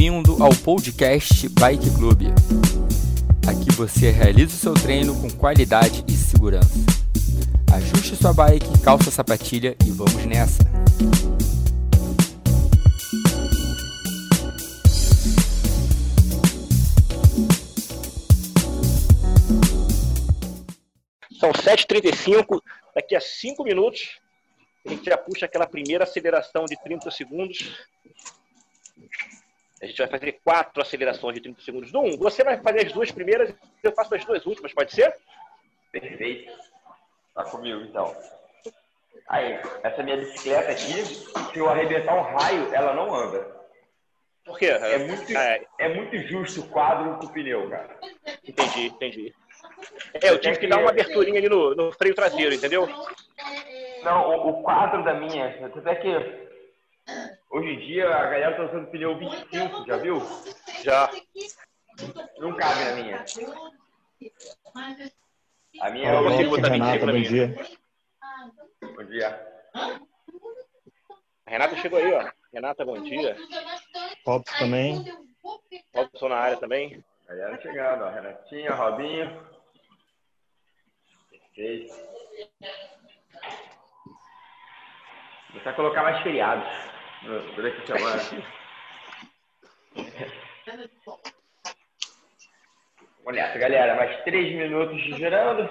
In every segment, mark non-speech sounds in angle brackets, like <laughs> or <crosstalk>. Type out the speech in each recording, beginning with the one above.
Bem-vindo ao podcast Bike Club. Aqui você realiza o seu treino com qualidade e segurança. Ajuste sua bike, calça a sapatilha e vamos nessa! São 7h35, daqui a 5 minutos a gente já puxa aquela primeira aceleração de 30 segundos. A gente vai fazer quatro acelerações de 30 segundos do 1. Você vai fazer as duas primeiras, eu faço as duas últimas, pode ser? Perfeito. Tá comigo, então. Aí, essa minha bicicleta aqui, se eu arrebentar um raio, ela não anda. Por quê? É muito, é, é muito justo o quadro com o pneu, cara. Entendi, entendi. É, eu tive que dar uma aberturinha ali no, no freio traseiro, entendeu? Não, o, o quadro da minha, até que hoje em dia a galera tá usando pneu 25, já viu? Já. Não cabe na minha. A minha Eu é consigo botar Renata, 25 na bom minha. dia. Bom dia. A Renata chegou aí, ó. Renata, bom dia. Robson também. Robson na área também. Galera chegando, ó. Renatinha, Robinho. Perfeito. Vou começar a colocar mais feriados no- durante a semana. Vamos nessa, galera. Mais três minutos girando.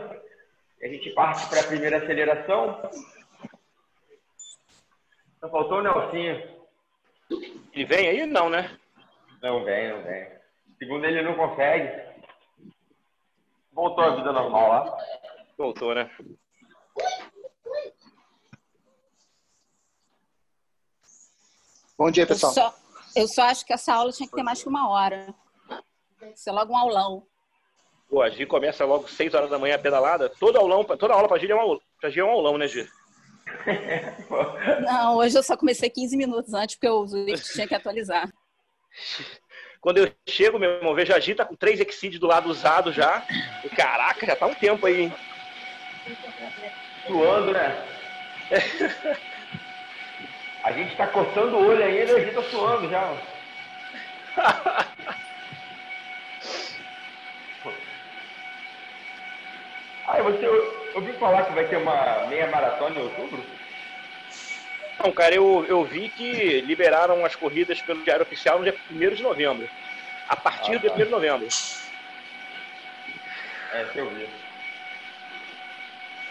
E a gente parte para a primeira aceleração. Só faltou o Nelsinho. Ele vem aí? Não, né? Não vem, não vem. Segundo ele não consegue. Voltou à vida normal lá. Voltou, né? Bom dia, Eu pessoal. só, eu só acho que essa aula tinha que ter mais que uma hora. Ser logo um aulão. Pô, a Gi começa logo 6 horas da manhã a pedalada. Toda, aulão, toda aula pra Gi é um aulão, pra Gi é um aulão, né, Gi? Não, hoje eu só comecei 15 minutos antes, porque o Zwift tinha que atualizar. <laughs> Quando eu chego, meu irmão, vejo a Gi tá com três Exceed do lado usado já. E, caraca, já tá um tempo aí, hein? Suando, né? <laughs> A gente tá coçando o olho ainda e a gente tá suando já. Ah, <laughs> você ouviu falar que vai ter uma meia maratona em outubro? Não, cara, eu, eu vi que liberaram as corridas pelo Diário Oficial no dia 1 de novembro. A partir Ah, do dia tá. 1 de novembro. É, eu vi.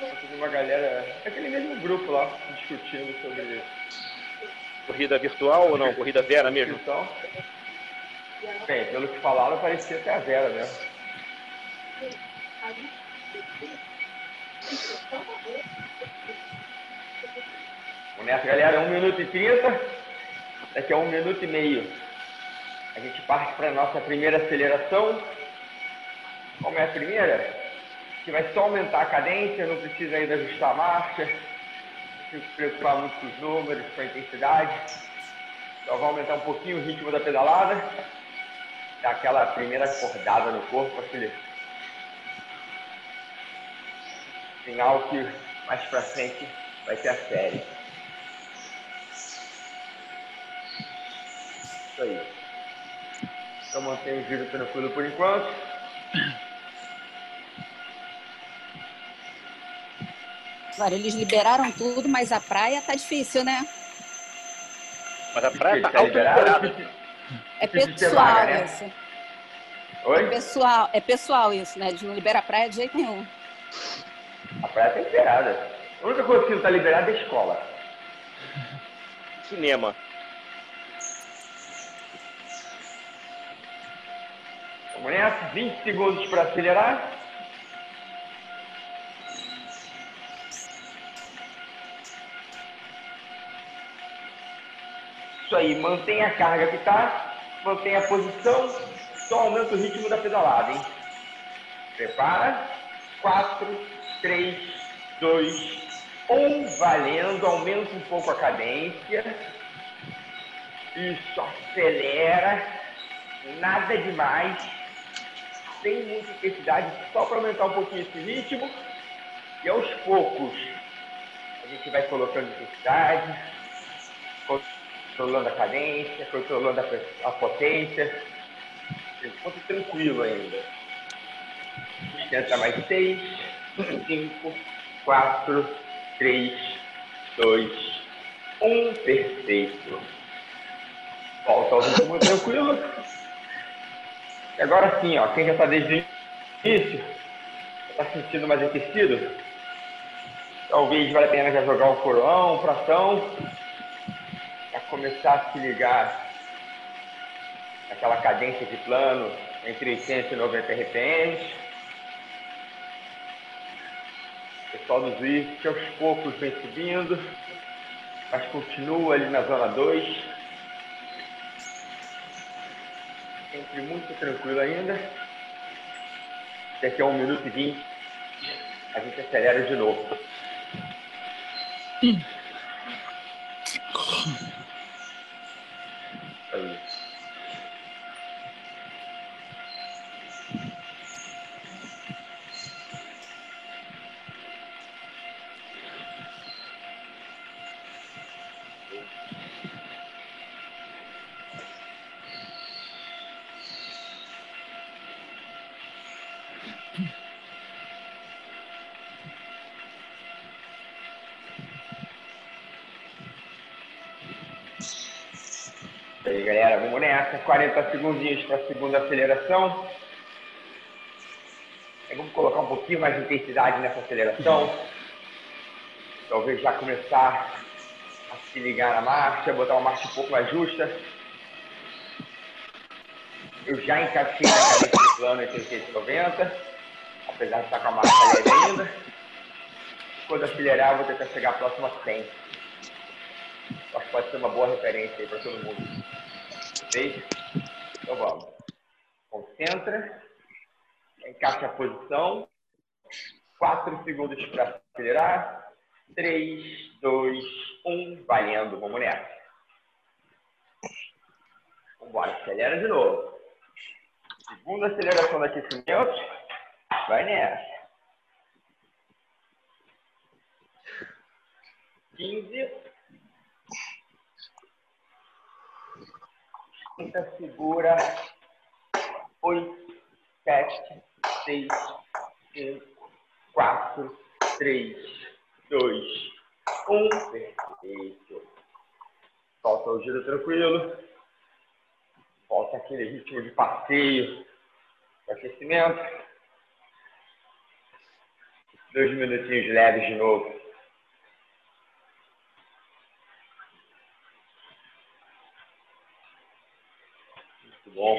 Tem uma galera, aquele mesmo grupo lá, discutindo sobre Corrida virtual ou não? Corrida vera mesmo? Então, bem, pelo que falaram, parecia até a Vera, né? Vamos nessa, galera. 1 minuto e 30. Daqui a 1 minuto e meio. A gente parte para a nossa primeira aceleração. Como é a primeira? Gente vai só aumentar a cadência, não precisa ainda ajustar a marcha. Não precisa se preocupar muito com os números, com a intensidade. Só vai aumentar um pouquinho o ritmo da pedalada. Dar aquela primeira acordada no corpo, aquele sinal que mais pra frente vai ter a série. Isso aí. Então mantenha o giro tranquilo por enquanto. Agora, eles liberaram tudo, mas a praia tá difícil, né? Mas a praia tá Tá auto-liberada. É pessoal né? isso. É Oi? pessoal, é pessoal isso, né? Eles não liberam a praia de jeito nenhum. A praia tá liberada. A única coisa que não tá liberada é a escola. Cinema. Vamos nessa, 20 segundos para acelerar. Aí, mantenha a carga que tá, mantenha a posição, só aumenta o ritmo da pedalada, hein? Prepara. 4, 3, 2, 1, valendo, aumenta um pouco a cadência. Isso, acelera. Nada demais. Sem muita intensidade, só para aumentar um pouquinho esse ritmo. E aos poucos, a gente vai colocando intensidade, controlando a cadência, controlando a, potência. Enquanto tranquilo ainda. Sustenta mais seis, cinco, quatro, três, dois, um. Perfeito. Volta ao ritmo <laughs> tranquilo. E agora sim, ó, quem já está desde o início, está sentindo mais aquecido, talvez valha a pena já jogar um coroão, um para começar a se ligar aquela cadência de plano entre 80 e 90 RPMs. O pessoal do Zwift aos poucos vem subindo, mas continua ali na zona 2. Sempre muito tranquilo ainda. Daqui a 1 minuto e 20 a gente acelera de novo. <clears throat> Aí. E aí, galera, vamos nessa. 40 segundinhos para a segunda aceleração. Vamos colocar um pouquinho mais de intensidade nessa aceleração. Talvez já começar a se ligar na marcha, botar uma marcha um pouco mais justa. Eu já encaixei na cabeça do plano entre 80 e 90, apesar de estar com a marcha leve ainda. Quando acelerar, vou tentar chegar próximo a 100. Acho que pode ser uma boa referência aí para todo mundo. Ok? Então vamos. Concentra. Encaixa a posição. 4 segundos para acelerar. 3, 2, 1. Valendo. Vamos nessa. Vamos embora. Acelera de novo. Segunda aceleração do aquecimento. Vai nessa. 15. Quinta, segura. Oito, sete, seis, cinco, quatro, três, dois, um. Perfeito. Solta o giro tranquilo. Volta aquele ritmo de passeio, de aquecimento. Dois minutinhos leves de novo. Muito bom.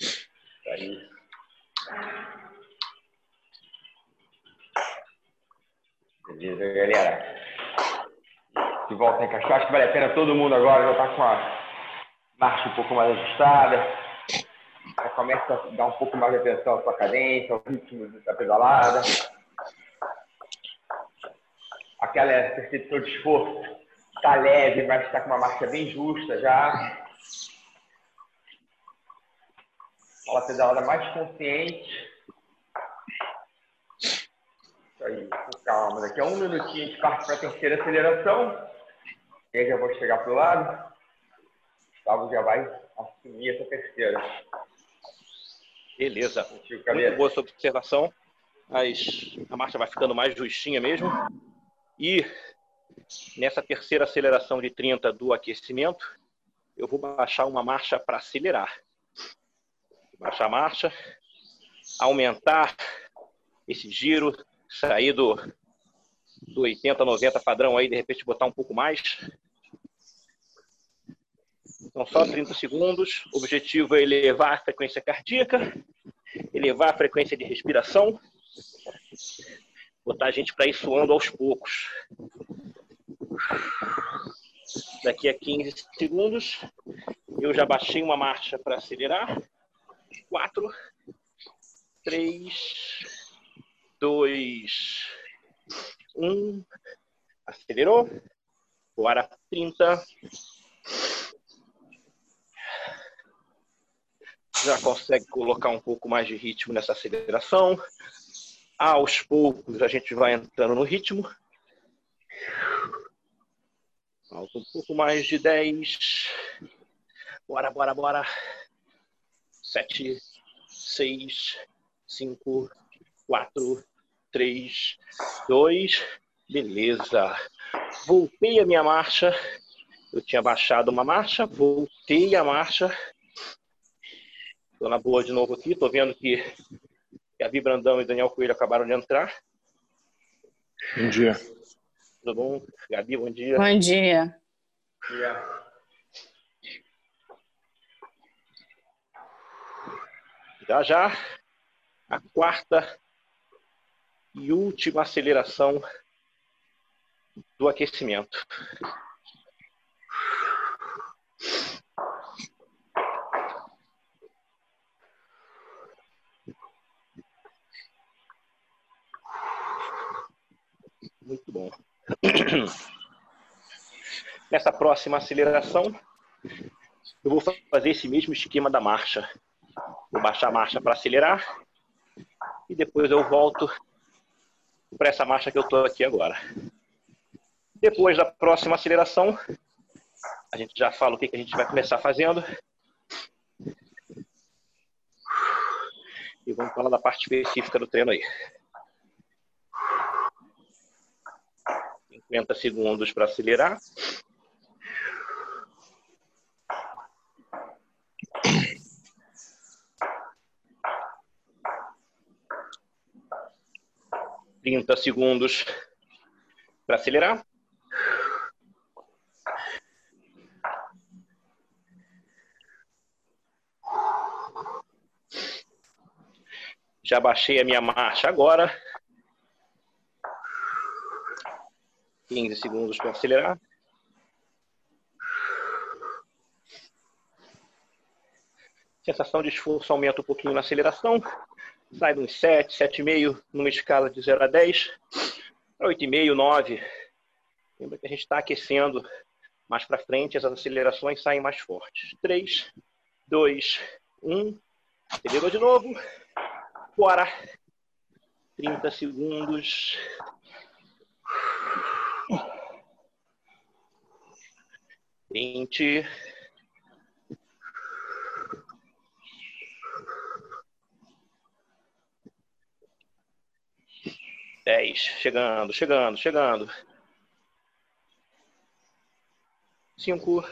Isso aí. Beleza, galera. Encaixar. Acho que vale a pena todo mundo agora já tá com a marcha um pouco mais ajustada. Já começa a dar um pouco mais de atenção à sua cadência, ao ritmo da pedalada. Aquela percepção de esforço está leve, mas está com uma marcha bem justa já. Aquela pedalada mais consciente. Isso aí, com calma. Daqui a um minutinho a gente parte para a terceira aceleração. E aí já vou chegar para o lado. Gustavo já vai assumir essa terceira. Beleza. Contigo, Muito boa sua observação. Mas a marcha vai ficando mais justinha mesmo. E nessa terceira aceleração de 30 do aquecimento, eu vou baixar uma marcha para acelerar. Baixar a marcha, aumentar esse giro, sair do, do 80, 90 padrão aí, de repente botar um pouco mais. Então, só 30 segundos. O objetivo é elevar a frequência cardíaca, elevar a frequência de respiração, botar a gente para ir suando aos poucos. Daqui a 15 segundos, eu já baixei uma marcha para acelerar. 4, 3, 2, 1. Acelerou. Bora 30. Já consegue colocar um pouco mais de ritmo nessa aceleração. Aos poucos a gente vai entrando no ritmo. Falta um pouco mais de 10. Bora, bora, bora. 7, 6, 5, 4, 3, 2. Beleza. Voltei a minha marcha. Eu tinha baixado uma marcha, voltei a marcha. Estou na boa de novo aqui. Estou vendo que Gabi Brandão e Daniel Coelho acabaram de entrar. Bom dia. Tudo bom? Gabi, bom dia. Bom dia. Já já, a quarta e última aceleração do aquecimento. Muito bom. Nessa próxima aceleração, eu vou fazer esse mesmo esquema da marcha. Vou baixar a marcha para acelerar e depois eu volto para essa marcha que eu estou aqui agora. Depois da próxima aceleração, a gente já fala o que, que a gente vai começar fazendo. E vamos falar da parte específica do treino aí. 50 segundos para acelerar. Trinta segundos para acelerar. Já baixei a minha marcha agora. 15 segundos para acelerar. Sensação de esforço aumenta um pouquinho na aceleração. Sai de uns 7, 7,5 numa escala de 0 a 10 para 8,5, 9. Lembra que a gente está aquecendo mais para frente, as acelerações saem mais fortes. 3, 2, 1. Acelerou de novo. Bora. 30 segundos. Vinte. Dez. Chegando, chegando, chegando. Cinco,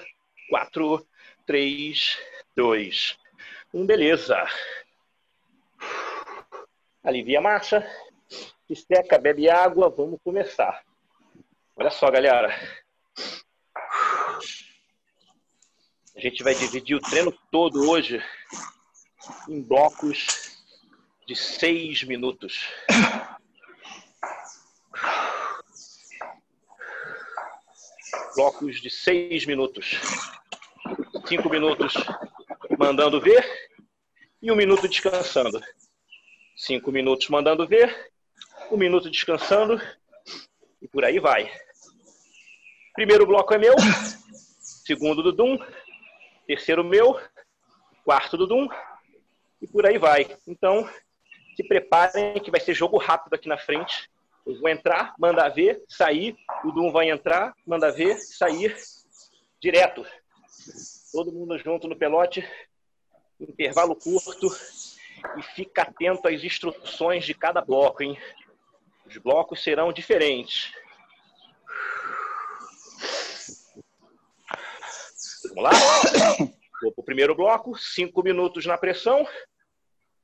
quatro, três, dois, um. Beleza. Alivia a marcha. Esteca, bebe água. Vamos começar. Olha só, galera. A gente vai dividir o treino todo hoje em blocos de seis minutos. Blocos de seis minutos. Cinco minutos mandando ver e um minuto descansando. Cinco minutos mandando ver, um minuto descansando e por aí vai. Primeiro bloco é meu, segundo do Dum, terceiro meu, quarto do Dum e por aí vai. Então, se preparem que vai ser jogo rápido aqui na frente. Eu vou entrar, mandar ver, sair, o Dum vai entrar, mandar ver, sair, direto. Todo mundo junto no pelote, intervalo curto e fica atento às instruções de cada bloco, hein? Os blocos serão diferentes. Vamos lá? Vou para o primeiro bloco, cinco minutos na pressão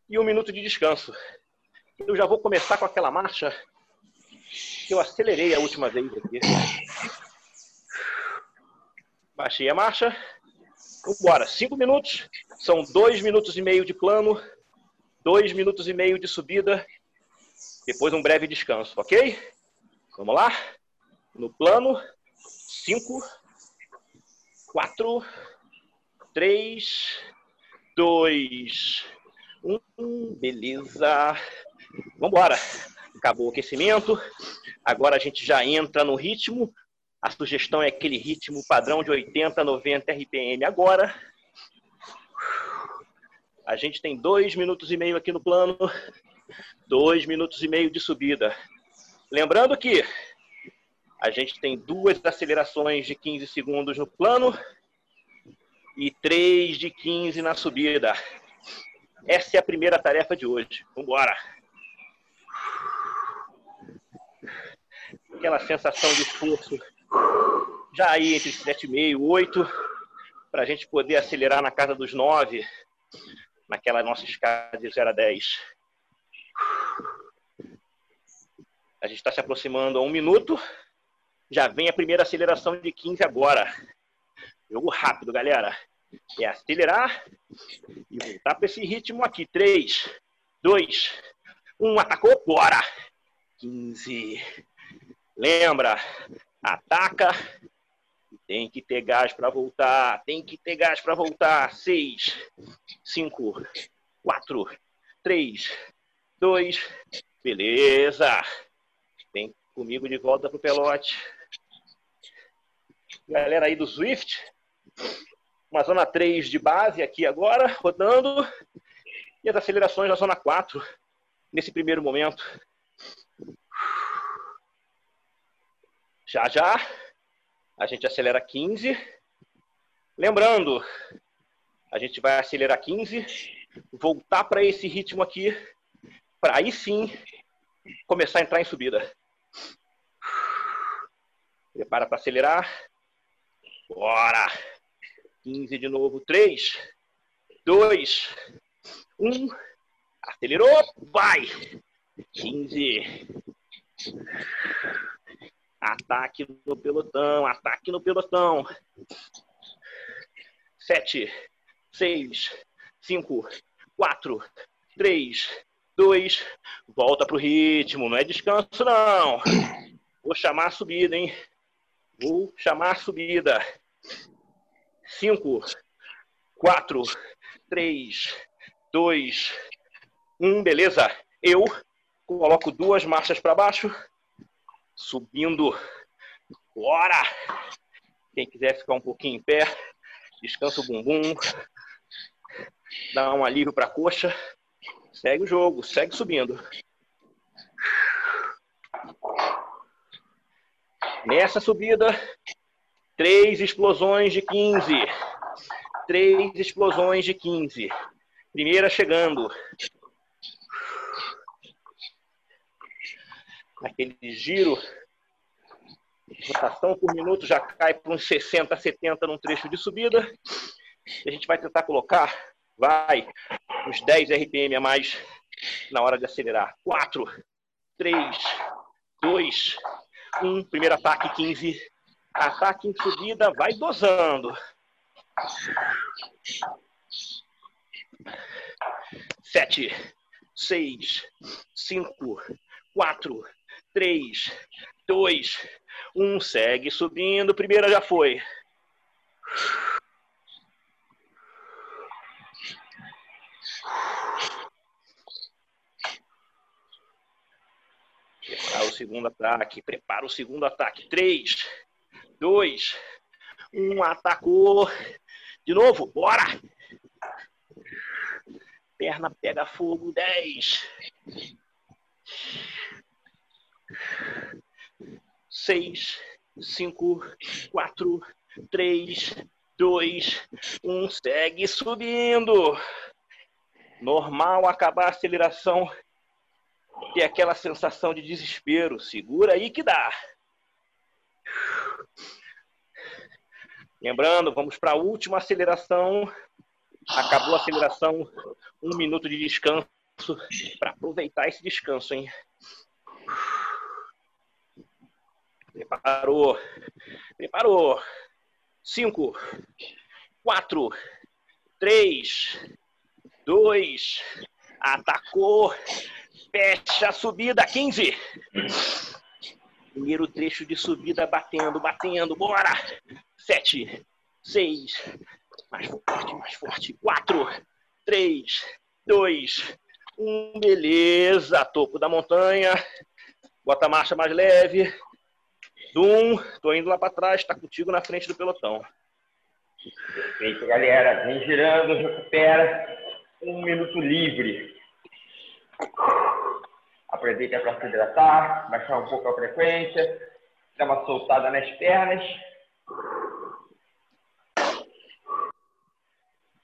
e um minuto de descanso. Eu já vou começar com aquela marcha que eu acelerei a última vez aqui. Baixei a marcha. Vambora, cinco minutos. São dois minutos e meio de plano, dois minutos e meio de subida, depois um breve descanso, ok? Vamos lá? No plano, cinco, quatro, três, dois, um, beleza. Vamos embora. Acabou o aquecimento. Agora a gente já entra no ritmo. A sugestão é aquele ritmo padrão de 80, 90 RPM agora. A gente tem dois minutos e meio aqui no plano. Dois minutos e meio de subida. Lembrando que a gente tem duas acelerações de 15 segundos no plano e três de 15 na subida. Essa é a primeira tarefa de hoje. Vamos embora. Aquela sensação de esforço já aí entre 7,5 e 8, para a gente poder acelerar na casa dos 9, naquela nossa escala de 0 a 10. A gente está se aproximando a um minuto. Já vem a primeira aceleração de 15 agora. Jogo rápido, galera. É acelerar e voltar para esse ritmo aqui. 3, 2, 1, atacou, bora! 15. Lembra, ataca. Tem que ter gás para voltar. Tem que ter gás para voltar. 6, 5, 4, 3, 2. Beleza. Vem comigo de volta pro pelote. Galera aí do Swift, uma zona 3 de base aqui agora, rodando. E as acelerações na zona 4, nesse primeiro momento. Já já, a gente acelera 15. Lembrando, a gente vai acelerar 15, voltar para esse ritmo aqui, para aí sim começar a entrar em subida. Prepara para acelerar. Bora! 15 de novo. 3, 2, 1. Acelerou. Vai! 15. Ataque no pelotão. Ataque no pelotão. 7, 6, 5, 4, 3, 2. Volta pro ritmo. Não é descanso, não. Vou chamar a subida, hein? Vou chamar a subida. Cinco, quatro, três, dois, um, beleza? Eu coloco duas marchas para baixo, subindo. Bora! Quem quiser ficar um pouquinho em pé, descansa o bumbum, dá um alívio para a coxa, segue o jogo, segue subindo. Nessa subida, três explosões de 15. Três explosões de 15. Primeira chegando. Aquele giro. Rotação por minuto já cai para uns 60, 70 num trecho de subida. E a gente vai tentar colocar, vai, uns 10 RPM a mais na hora de acelerar. 4, 3, 2, um, primeiro ataque 15. Ataque em subida, vai dosando. Sete, seis, cinco, quatro, três, dois, um. Segue subindo. Primeira já foi. Prepara o segundo ataque. Prepara o segundo ataque. Três, dois, um. Atacou. De novo. Bora. Perna pega fogo. Dez. Seis, cinco, quatro, três, dois, um. Segue subindo. Normal acabar a aceleração ter aquela sensação de desespero. Segura aí que dá. Lembrando, vamos para a última aceleração. Acabou a aceleração, um minuto de descanso para aproveitar esse descanso, hein? Preparou, preparou. Cinco, quatro, três, dois, atacou, Fecha a subida, 15. Primeiro trecho de subida batendo, batendo, bora. 7, 6, mais forte, mais forte. 4, 3, 2, 1, beleza. Topo da montanha. Bota a marcha mais leve. Um, tô indo lá para trás, tá contigo na frente do pelotão. Perfeito, galera. Vem girando, recupera. Um minuto livre. Aproveita para se hidratar, baixar um pouco a frequência, dar uma soltada nas pernas.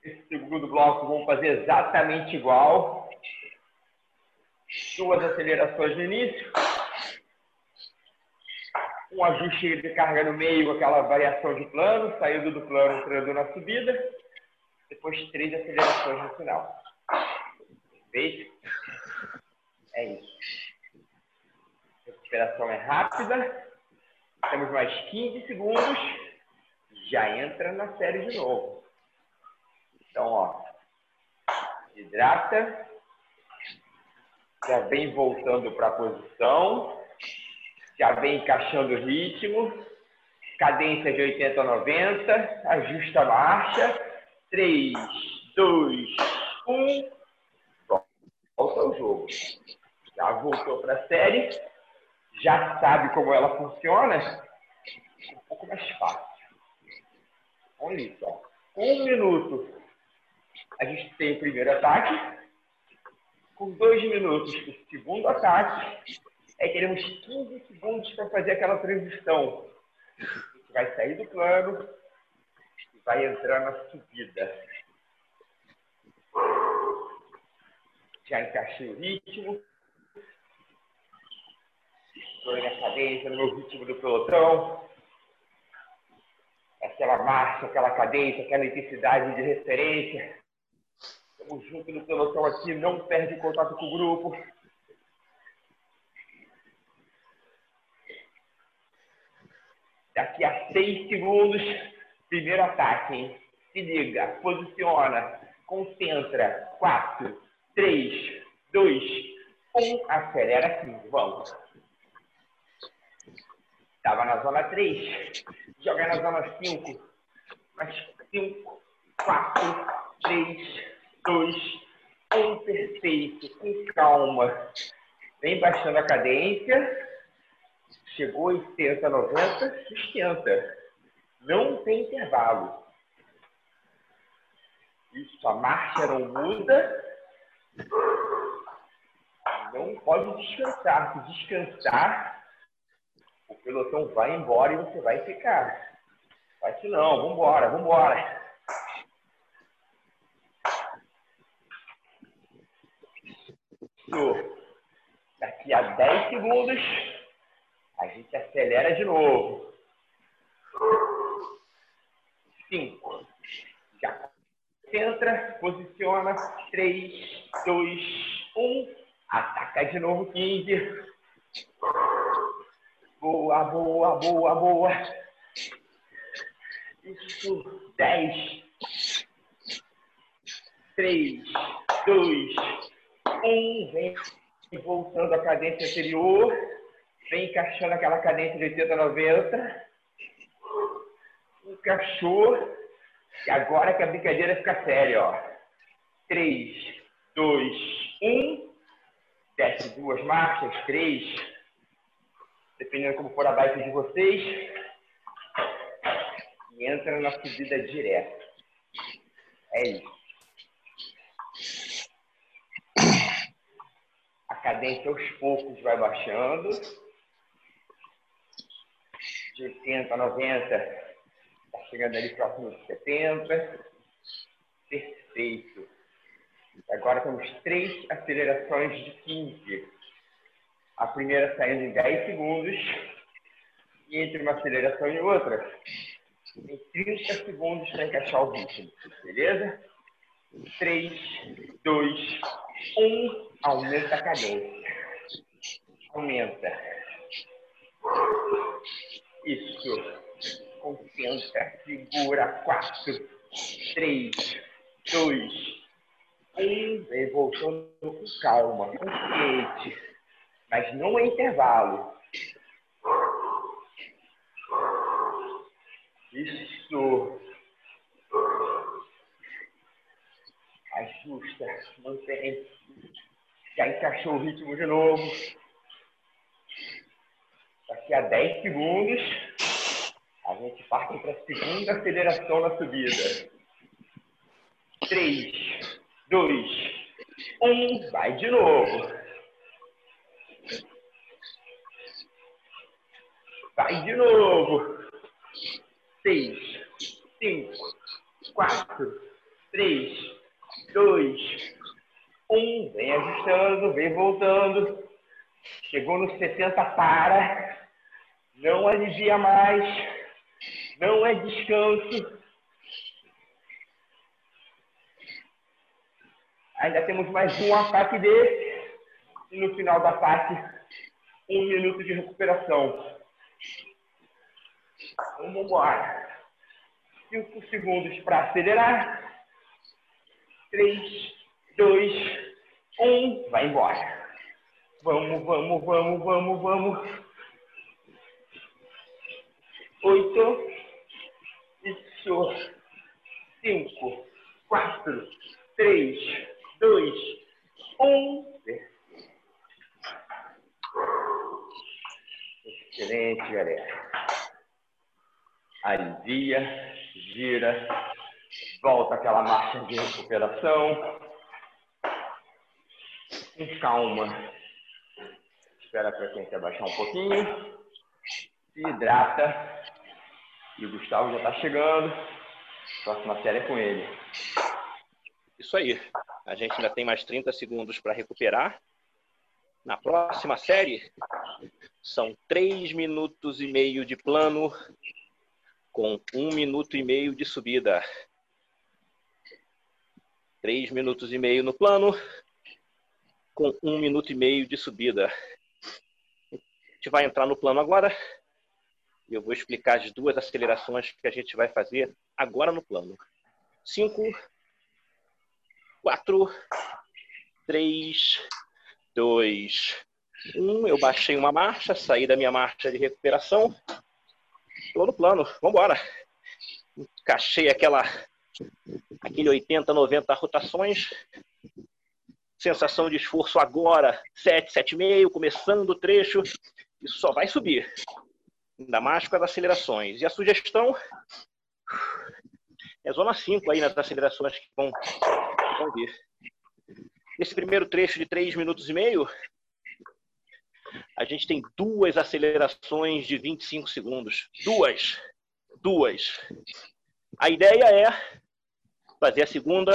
Esse segundo bloco vamos fazer exatamente igual. Duas acelerações no início. Um ajuste de carga no meio, aquela variação de plano, saindo do plano, entrando na subida. Depois três acelerações no final. Perfeito? É isso. A recuperação é rápida. Temos mais 15 segundos. Já entra na série de novo. Então, ó. Hidrata. Já vem voltando para a posição. Já vem encaixando o ritmo. Cadência de 80 a 90. Ajusta a marcha. 3, 2, 1. Volta ao jogo. Já voltou para a série. Já sabe como ela funciona. Um pouco mais fácil. Olha isso. Ó. Um minuto. A gente tem o primeiro ataque. Com dois minutos o segundo ataque. Aí teremos 15 segundos para fazer aquela transição. A gente vai sair do plano e vai entrar na subida. Já encaixei o ritmo. Na cadência, no meu ritmo do pelotão. Aquela marcha, aquela cadência, aquela intensidade de referência. Estamos juntos no pelotão aqui, não perde contato com o grupo. Daqui a seis segundos, primeiro ataque, hein? Se liga, posiciona, concentra. Quatro, três, dois, um. Acelera aqui, vamos. Estava na zona 3, joga na zona 5. Mais 5, 4, 3, 2, 1. Perfeito, com calma. Vem baixando a cadência. Chegou 80, 90, sustenta. Não tem intervalo. Isso, a marcha não muda. Não pode descansar. Se descansar, o pelotão vai embora e você vai ficar. Vai que não, vambora, vambora. Isso. Daqui a 10 segundos, a gente acelera de novo. 5. Já entra, posiciona. 3, 2, 1. Ataca de novo 15. Boa, boa, boa, boa. Isso. 10. 3, 2, 1. Vem voltando à cadência anterior. Vem encaixando aquela cadência de 80, 90. Encaixou. E agora que a brincadeira fica séria, ó. 3, 2, 1. Desce duas marchas, três. Dependendo como for a bike de vocês. E entra na subida direta. É isso. A cadência aos poucos vai baixando. De 80 a 90. Está chegando ali próximo de 70. Perfeito. Agora temos três acelerações de 15. A primeira saindo em 10 segundos. E entre uma aceleração e outra, tem 30 segundos para encaixar o ritmo. Beleza? 3, 2, 1. Aumenta a cadência. Aumenta. Isso. Concentra. Segura. 4, 3, 2, 1. Vem voltando com calma, consciente. Mas não é intervalo. Isso. Ajusta, mantém. Já encaixou o ritmo de novo. Daqui a 10 segundos, a gente parte para a segunda aceleração na subida. 3, 2, Um, vai de novo. Vai de novo. Seis, cinco, quatro, três, dois, um. Vem ajustando, vem voltando. Chegou nos 60, para. Não alivia mais. Não é descanso. Ainda temos mais um ataque desse. E no final do ataque, um minuto de recuperação. Vamos embora. Cinco segundos para acelerar. Três, dois, um. Vai embora. Vamos, vamos, vamos, vamos, vamos. Oito. Isso. Cinco, quatro, três, dois, um. Excelente, galera alivia, gira, volta aquela marcha de recuperação. Com calma. Espera quem quer baixar um pouquinho. Se hidrata. E o Gustavo já está chegando. Próxima série é com ele. Isso aí. A gente ainda tem mais 30 segundos para recuperar. Na próxima série, são 3 minutos e meio de plano com um minuto e meio de subida. Três minutos e meio no plano, com um minuto e meio de subida. A gente vai entrar no plano agora e eu vou explicar as duas acelerações que a gente vai fazer agora no plano. Cinco, quatro, três, dois, um. Eu baixei uma marcha, saí da minha marcha de recuperação Estou no plano, vamos embora. Encaixei aquela, aquele 80, 90 rotações. Sensação de esforço agora, 7, 7,5, começando o trecho. Isso só vai subir. Ainda mais com as acelerações. E a sugestão é zona 5 aí nas acelerações que vão, que vão vir. Nesse primeiro trecho de 3 minutos e meio, a gente tem duas acelerações de 25 segundos. Duas. Duas. A ideia é fazer a segunda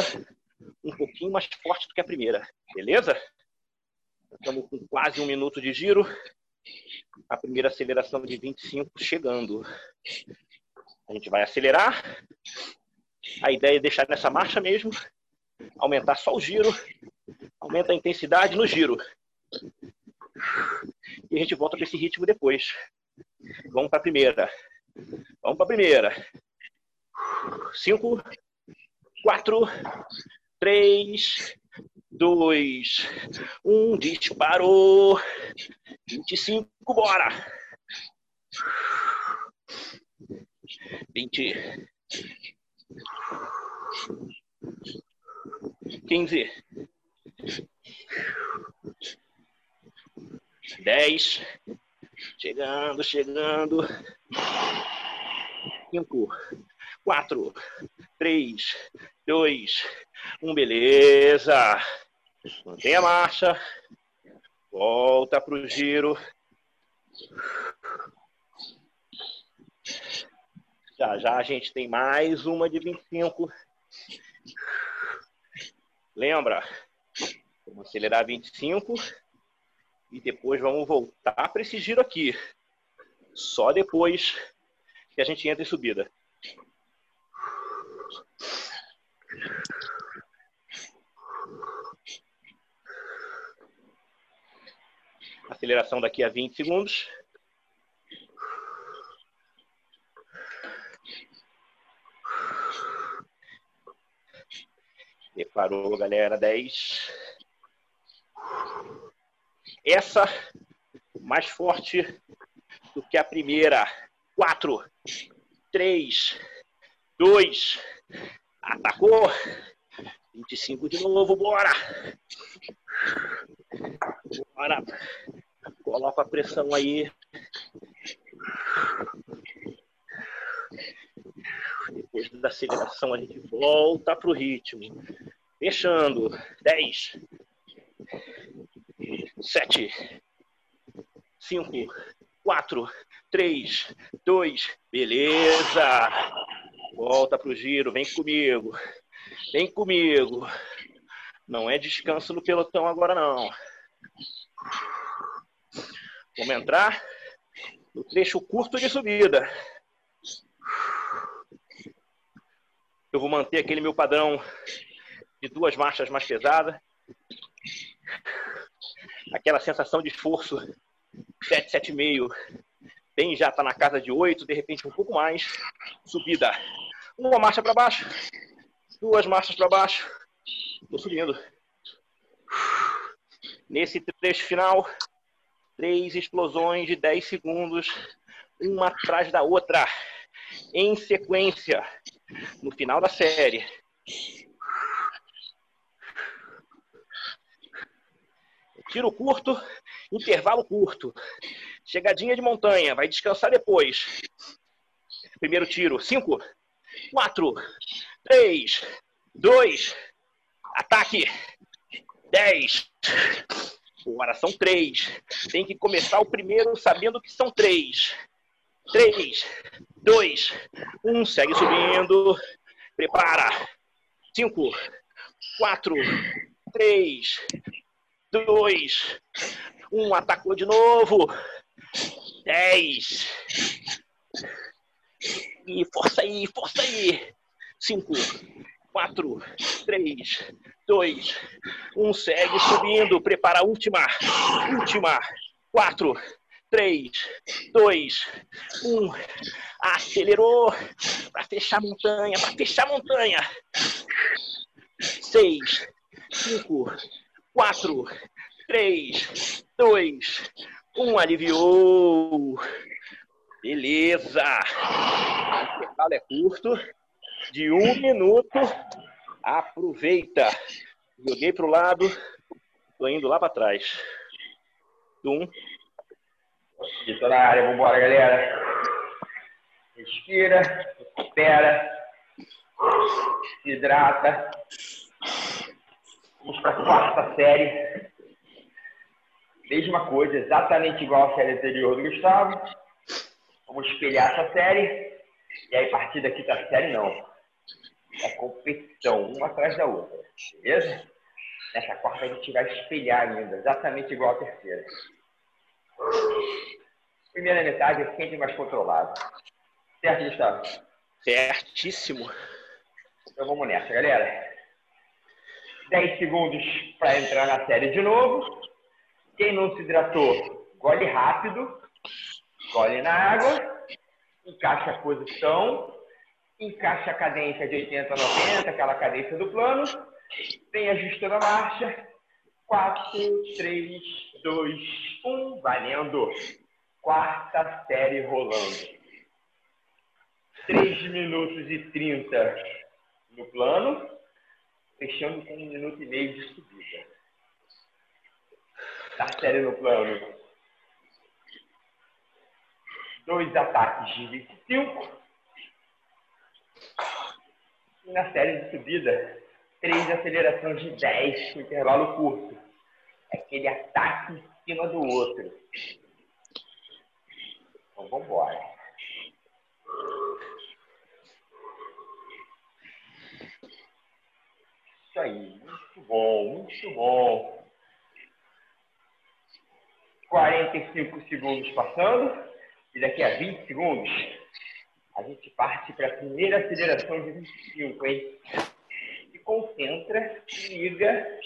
um pouquinho mais forte do que a primeira. Beleza? Estamos com quase um minuto de giro. A primeira aceleração de 25 chegando. A gente vai acelerar. A ideia é deixar nessa marcha mesmo. Aumentar só o giro. Aumenta a intensidade no giro. E a gente volta para esse ritmo depois. Vamos para a primeira. Vamos para a primeira. Cinco, quatro, três, dois, um. Disparou. 25, bora. 20. 15. Dez. Chegando, chegando. Cinco, quatro, três, dois, um, beleza. Mantém a marcha. Volta para o giro. Já já a gente tem mais uma de 25. Lembra? Vamos acelerar 25 e depois vamos voltar para esse giro aqui. Só depois que a gente entra em subida. Aceleração daqui a 20 segundos. Preparou, galera. 10 essa mais forte do que a primeira. Quatro, três, dois, atacou. 25 de novo, bora. Bora. Coloca a pressão aí. Depois da aceleração, a gente volta para o ritmo. Fechando. 10, sete, cinco, quatro, três, dois, beleza. Volta pro giro, vem comigo, vem comigo. Não é descanso no pelotão agora não. Vamos entrar no trecho curto de subida. Eu vou manter aquele meu padrão de duas marchas mais pesadas. Aquela sensação de esforço 7, 7,5. Tem já está na casa de 8, de repente um pouco mais. Subida. Uma marcha para baixo. Duas marchas para baixo. Estou subindo. Nesse trecho final, três explosões de 10 segundos, uma atrás da outra, em sequência, no final da série. Tiro curto, intervalo curto. Chegadinha de montanha, vai descansar depois. Primeiro tiro, 5, 4, 3, 2, ataque. 10. Agora são três. Tem que começar o primeiro sabendo que são três. Três, dois, um. Segue subindo. Prepara. Cinco, quatro, três, dois, um. Atacou de novo. Dez. E força aí, força aí. Cinco, quatro, três, dois, um. Segue subindo. Prepara a última. Última. Quatro, três, dois, um. Acelerou. Para fechar a montanha. Para fechar a montanha. Seis, cinco, quatro, três, dois, um. Aliviou. Beleza. O intervalo é curto de um minuto. Aproveita. Joguei para o lado. Tô indo lá para trás. Um. Estou na área. Vambora, galera. Respira. Recupera. Se hidrata. Vamos para a quarta série. Mesma coisa, exatamente igual à série anterior do Gustavo. Vamos espelhar essa série. E aí, a partir da quinta série, não é competição, uma atrás da outra. Beleza? Nessa quarta a gente vai espelhar ainda, exatamente igual à terceira. Primeira metade é sempre mais controlado. Certo, Gustavo? Certíssimo. Então vamos nessa, galera. 10 segundos para entrar na série de novo. Quem não se hidratou, gole rápido. Gole na água. Encaixa a posição encaixa a cadência de 80 a 90, aquela cadência do plano, vem ajustando a marcha. 4, 3, 2, 1, valendo. Quarta série rolando. 3 minutos e 30 no plano, fechando com 1 minuto e meio de subida. Da série no plano. Dois ataques de 25 e na série de subida, três acelerações de 10 com intervalo curto. Aquele ataque em cima do outro. Então, vamos embora. Isso aí, muito bom, muito bom. 45 segundos passando, e daqui a 20 segundos a gente parte para a primeira aceleração de 25, hein? Se concentra liga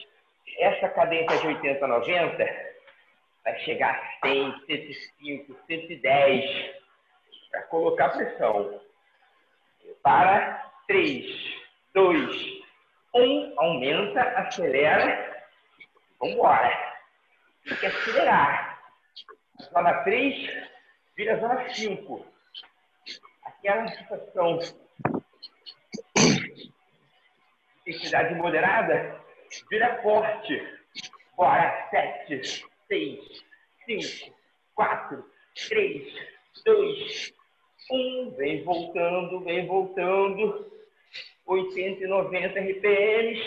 essa cadência de 80 a 90, vai chegar a 100, 105, 110, para colocar pressão. Para 3, 2, 1, aumenta, acelera, vamos embora. Tem que acelerar. Zona 3 vira zona 5 aquela situação de intensidade moderada vira forte. Bora, sete, seis, cinco, quatro, três, dois, um. Vem voltando, vem voltando. 80 e 90 RPMs.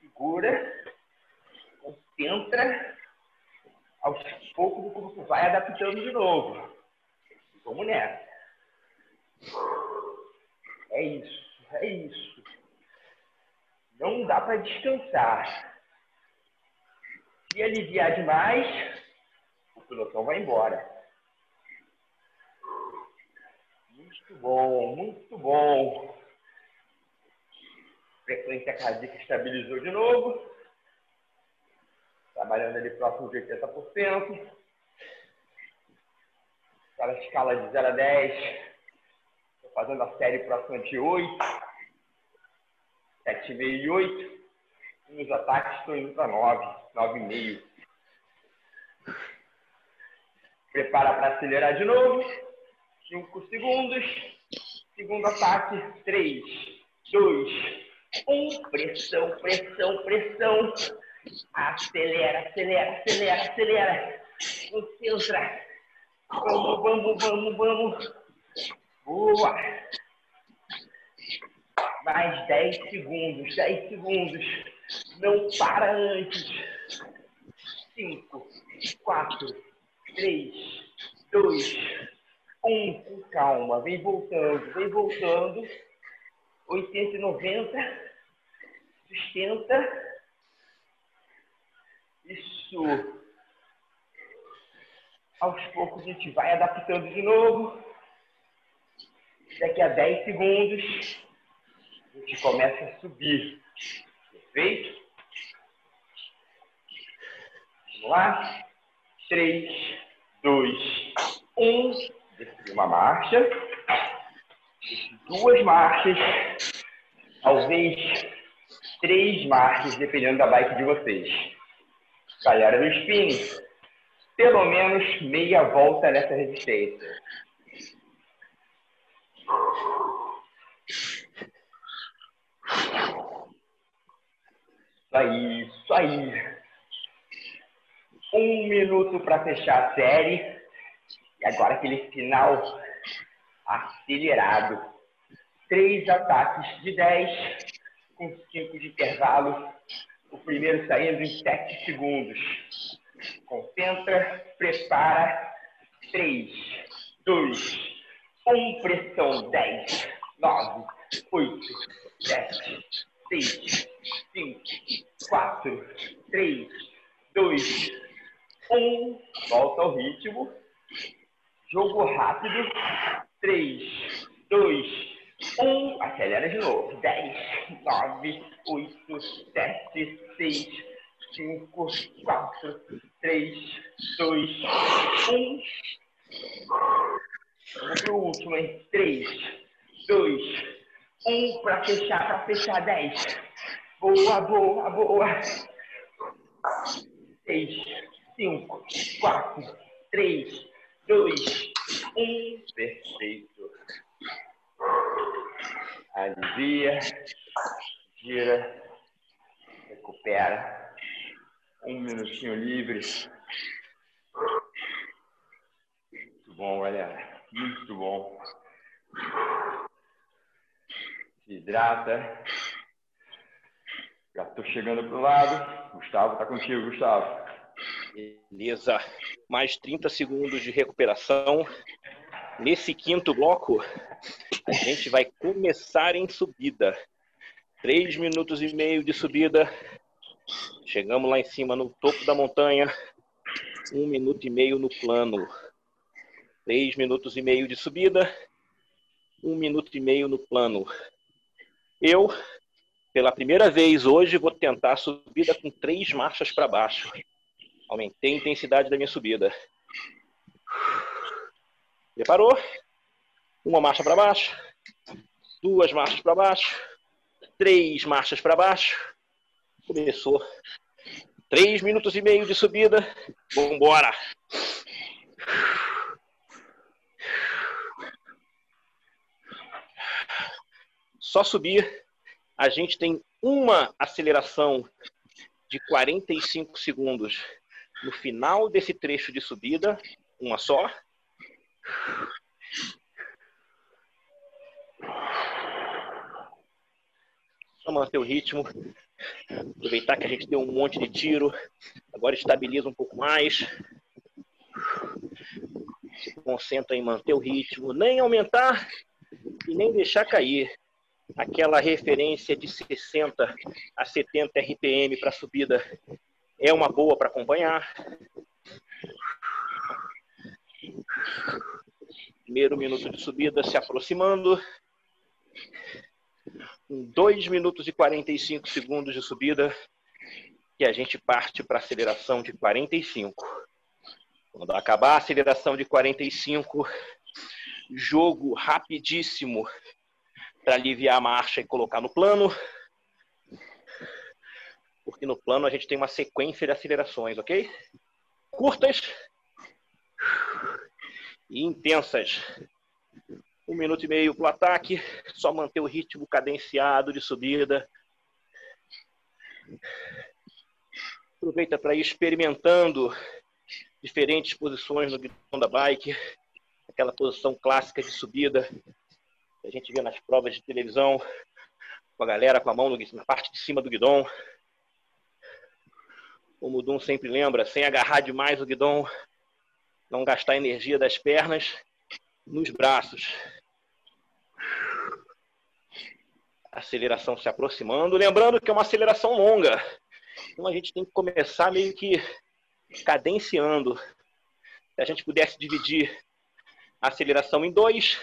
Segura. Concentra. Aos poucos o corpo vai adaptando de novo. Vamos nessa. É isso, é isso. Não dá para descansar. Se aliviar demais, o pelotão vai embora. Muito bom, muito bom. Frequência cardíaca estabilizou de novo. Trabalhando ali próximo de 80%. Aquela escala de 0 a 10. Estou fazendo a série próxima de 8. 7,5 e 8. E nos ataques estou indo para 9, 9,5. Prepara para acelerar de novo. 5 segundos. Segundo ataque. 3, 2, 1. Pressão, pressão, pressão. Acelera, acelera, acelera, acelera. Concentra. Vamos, vamos, vamos, vamos. Boa. Mais 10 segundos, 10 segundos. Não para antes. 5, 4, 3, 2, 1. Com calma. Vem voltando, vem voltando. 80 e 90. Sustenta. Isso. Aos poucos a gente vai adaptando de novo. Daqui a 10 segundos, a gente começa a subir. Perfeito? Vamos lá? 3, 2, 1. Desci uma marcha. Duas marchas. Talvez três marchas, dependendo da bike de vocês. Galera do spinning, pelo menos meia volta nessa resistência. Isso aí, isso aí. Um minuto para fechar a série. E agora aquele final acelerado. Três ataques de 10, com cinco de intervalo. O primeiro saindo em 7 segundos. Concentra, prepara. 3, 2, 1. Pressão. 10, 9, 8, 7, 6, 5, 4, 3, 2, 1. Volta ao ritmo. Jogo rápido. 3, 2, 1. Acelera de novo. 10, 9, 8, 7, 6, 5, 4, 3, 2, 1. Vamos pro último, hein? 3, 2, 1 para fechar, para fechar 10. Boa, boa, boa. 6, 5, 4, 3, 2, 1. Perfeito. Alivia, gira, recupera. Um minutinho livre. Muito bom, galera. Muito bom. Se hidrata. Já estou chegando pro lado. Gustavo, tá contigo, Gustavo. Beleza. Mais 30 segundos de recuperação. Nesse quinto bloco, a gente vai começar em subida. Três minutos e meio de subida. Chegamos lá em cima no topo da montanha. Um minuto e meio no plano. Três minutos e meio de subida. Um minuto e meio no plano. Eu, pela primeira vez hoje, vou tentar subida com três marchas para baixo. Aumentei a intensidade da minha subida. Preparou? Uma marcha para baixo, duas marchas para baixo, três marchas para baixo. Começou. Três minutos e meio de subida. Vamos embora. Só subir. A gente tem uma aceleração de 45 segundos no final desse trecho de subida, uma só. Só manter o ritmo. Aproveitar que a gente deu um monte de tiro. Agora estabiliza um pouco mais. Se concentra em manter o ritmo, nem aumentar e nem deixar cair. Aquela referência de 60 a 70 RPM para subida é uma boa para acompanhar. Primeiro minuto de subida se aproximando. Em 2 minutos e 45 segundos de subida, que a gente parte para aceleração de 45. Quando acabar a aceleração de 45, jogo rapidíssimo para aliviar a marcha e colocar no plano. Porque no plano a gente tem uma sequência de acelerações, ok? Curtas e intensas. Um minuto e meio para o ataque, só manter o ritmo cadenciado de subida. Aproveita para ir experimentando diferentes posições no guidão da bike, aquela posição clássica de subida que a gente vê nas provas de televisão, com a galera com a mão na parte de cima do guidão. O Mudum sempre lembra, sem agarrar demais o guidão, não gastar energia das pernas nos braços. Aceleração se aproximando. Lembrando que é uma aceleração longa. Então a gente tem que começar meio que cadenciando. Se a gente pudesse dividir a aceleração em dois,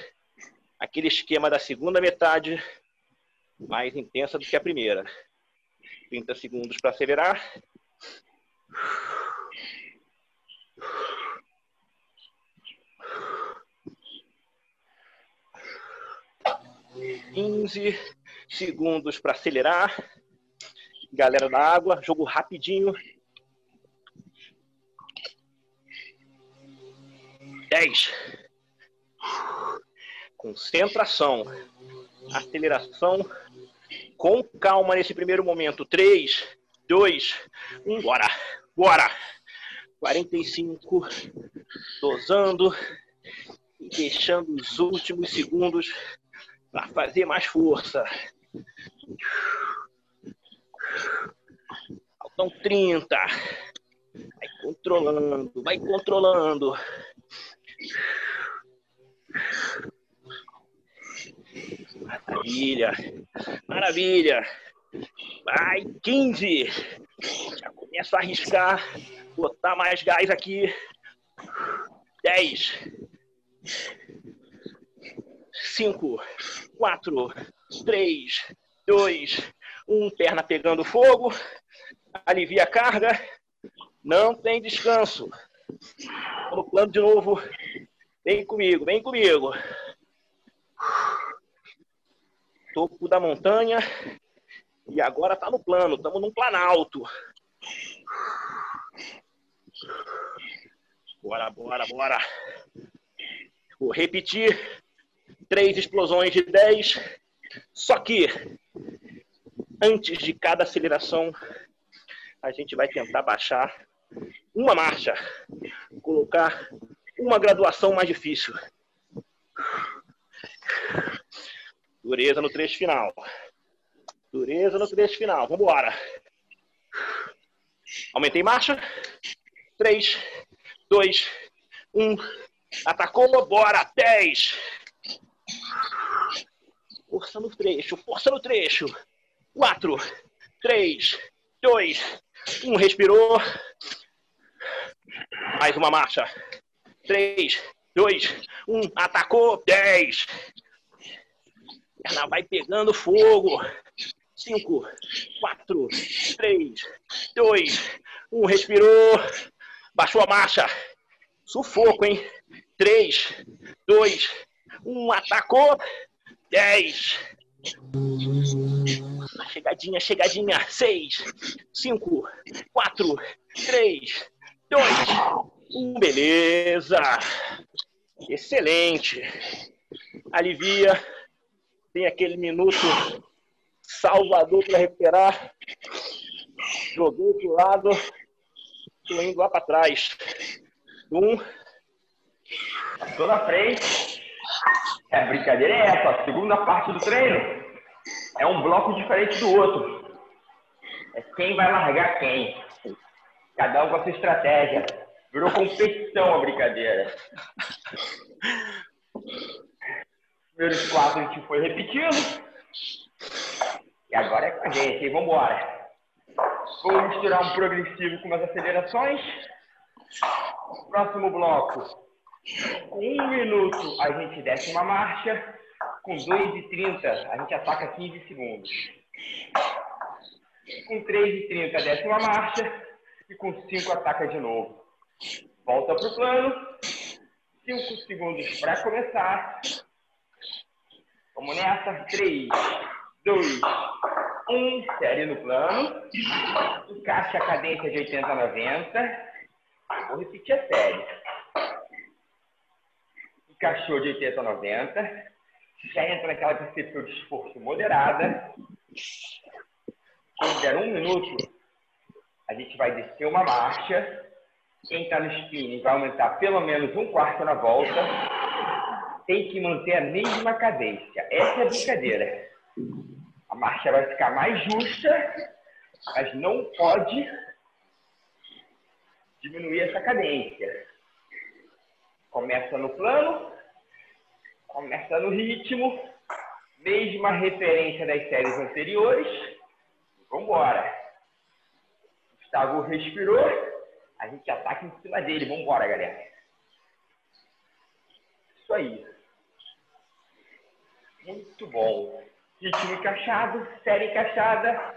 aquele esquema da segunda metade mais intensa do que a primeira. 30 segundos para acelerar. 15 segundos para acelerar. Galera da água, jogo rapidinho. 10. Concentração. Aceleração. Com calma nesse primeiro momento. 3, 2, 1. Bora. Bora. 45. Dosando. E deixando os últimos segundos para fazer mais força. Faltam 30. Vai controlando, vai controlando. Maravilha, maravilha. Vai, 15. Já começo a arriscar, botar mais gás aqui. 10. 5, 4, 3, 2, 1. Perna pegando fogo. Alivia a carga. Não tem descanso. No plano de novo. Vem comigo, vem comigo. Topo da montanha. E agora tá no plano. Estamos num planalto. Bora, bora, bora. Vou repetir três explosões de 10. Só que antes de cada aceleração, a gente vai tentar baixar uma marcha, colocar uma graduação mais difícil. Dureza no trecho final. Dureza no trecho final. Vamos embora. Aumentei marcha. 3, 2, 1. Atacou. Bora. 10. Força no trecho, força no trecho. Quatro, três, dois, um. Respirou. Mais uma marcha. Três, dois, um. Atacou. Dez. Perna vai pegando fogo. Cinco, quatro, três, dois, um. Respirou. Baixou a marcha. Sufoco, hein? Três, dois, um. Atacou. 10. Chegadinha, chegadinha. 6, 5, 4, 3, 2, 1. Beleza. Excelente. Alivia. Tem aquele minuto salvador para recuperar. Joguei pro lado. Tô indo lá para trás. Um. Passou na frente. É, a brincadeira é essa. A segunda parte do treino é um bloco diferente do outro. É quem vai largar quem. Cada um com a sua estratégia. Virou competição a brincadeira. Primeiros quatro a gente foi repetindo. E agora é com a gente, vamos embora. Vamos misturar um progressivo com umas acelerações. Próximo bloco. Um minuto a gente desce uma marcha. Com 2,30 a gente ataca 15 segundos. Com 3,30 desce uma marcha. E com 5 ataca de novo. Volta para o plano. 5 segundos para começar. Vamos nessa. 3, 2, 1. Série no plano. Encaixa a cadência de 80 a 90. Vou repetir a série. Encaixou de 80 a 90. Já entra naquela percepção de esforço moderada. Quando der um minuto, a gente vai descer uma marcha. Quem está no spinning vai aumentar pelo menos um quarto na volta. Tem que manter a mesma cadência. Essa é a brincadeira. A marcha vai ficar mais justa, mas não pode diminuir essa cadência. Começa no plano, começa no ritmo, mesma referência das séries anteriores. Vamos embora. Gustavo respirou, a gente ataca em cima dele. Vamos embora, galera. Isso aí. Muito bom. Ritmo encaixado, série encaixada.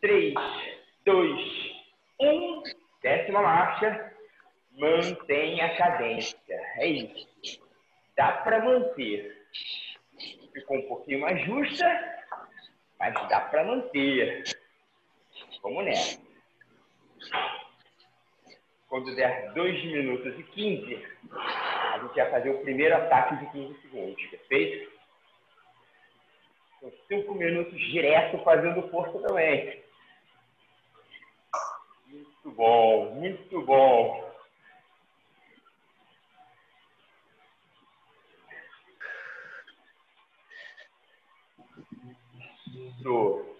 3, 2, 1. Décima marcha. Mantenha a cadência. É isso. Dá para manter. Ficou um pouquinho mais justa, mas dá para manter. Vamos nessa. Quando der 2 minutos e 15, a gente vai fazer o primeiro ataque de 15 segundos, perfeito? São 5 minutos direto fazendo força também. Muito bom, muito bom. Isso.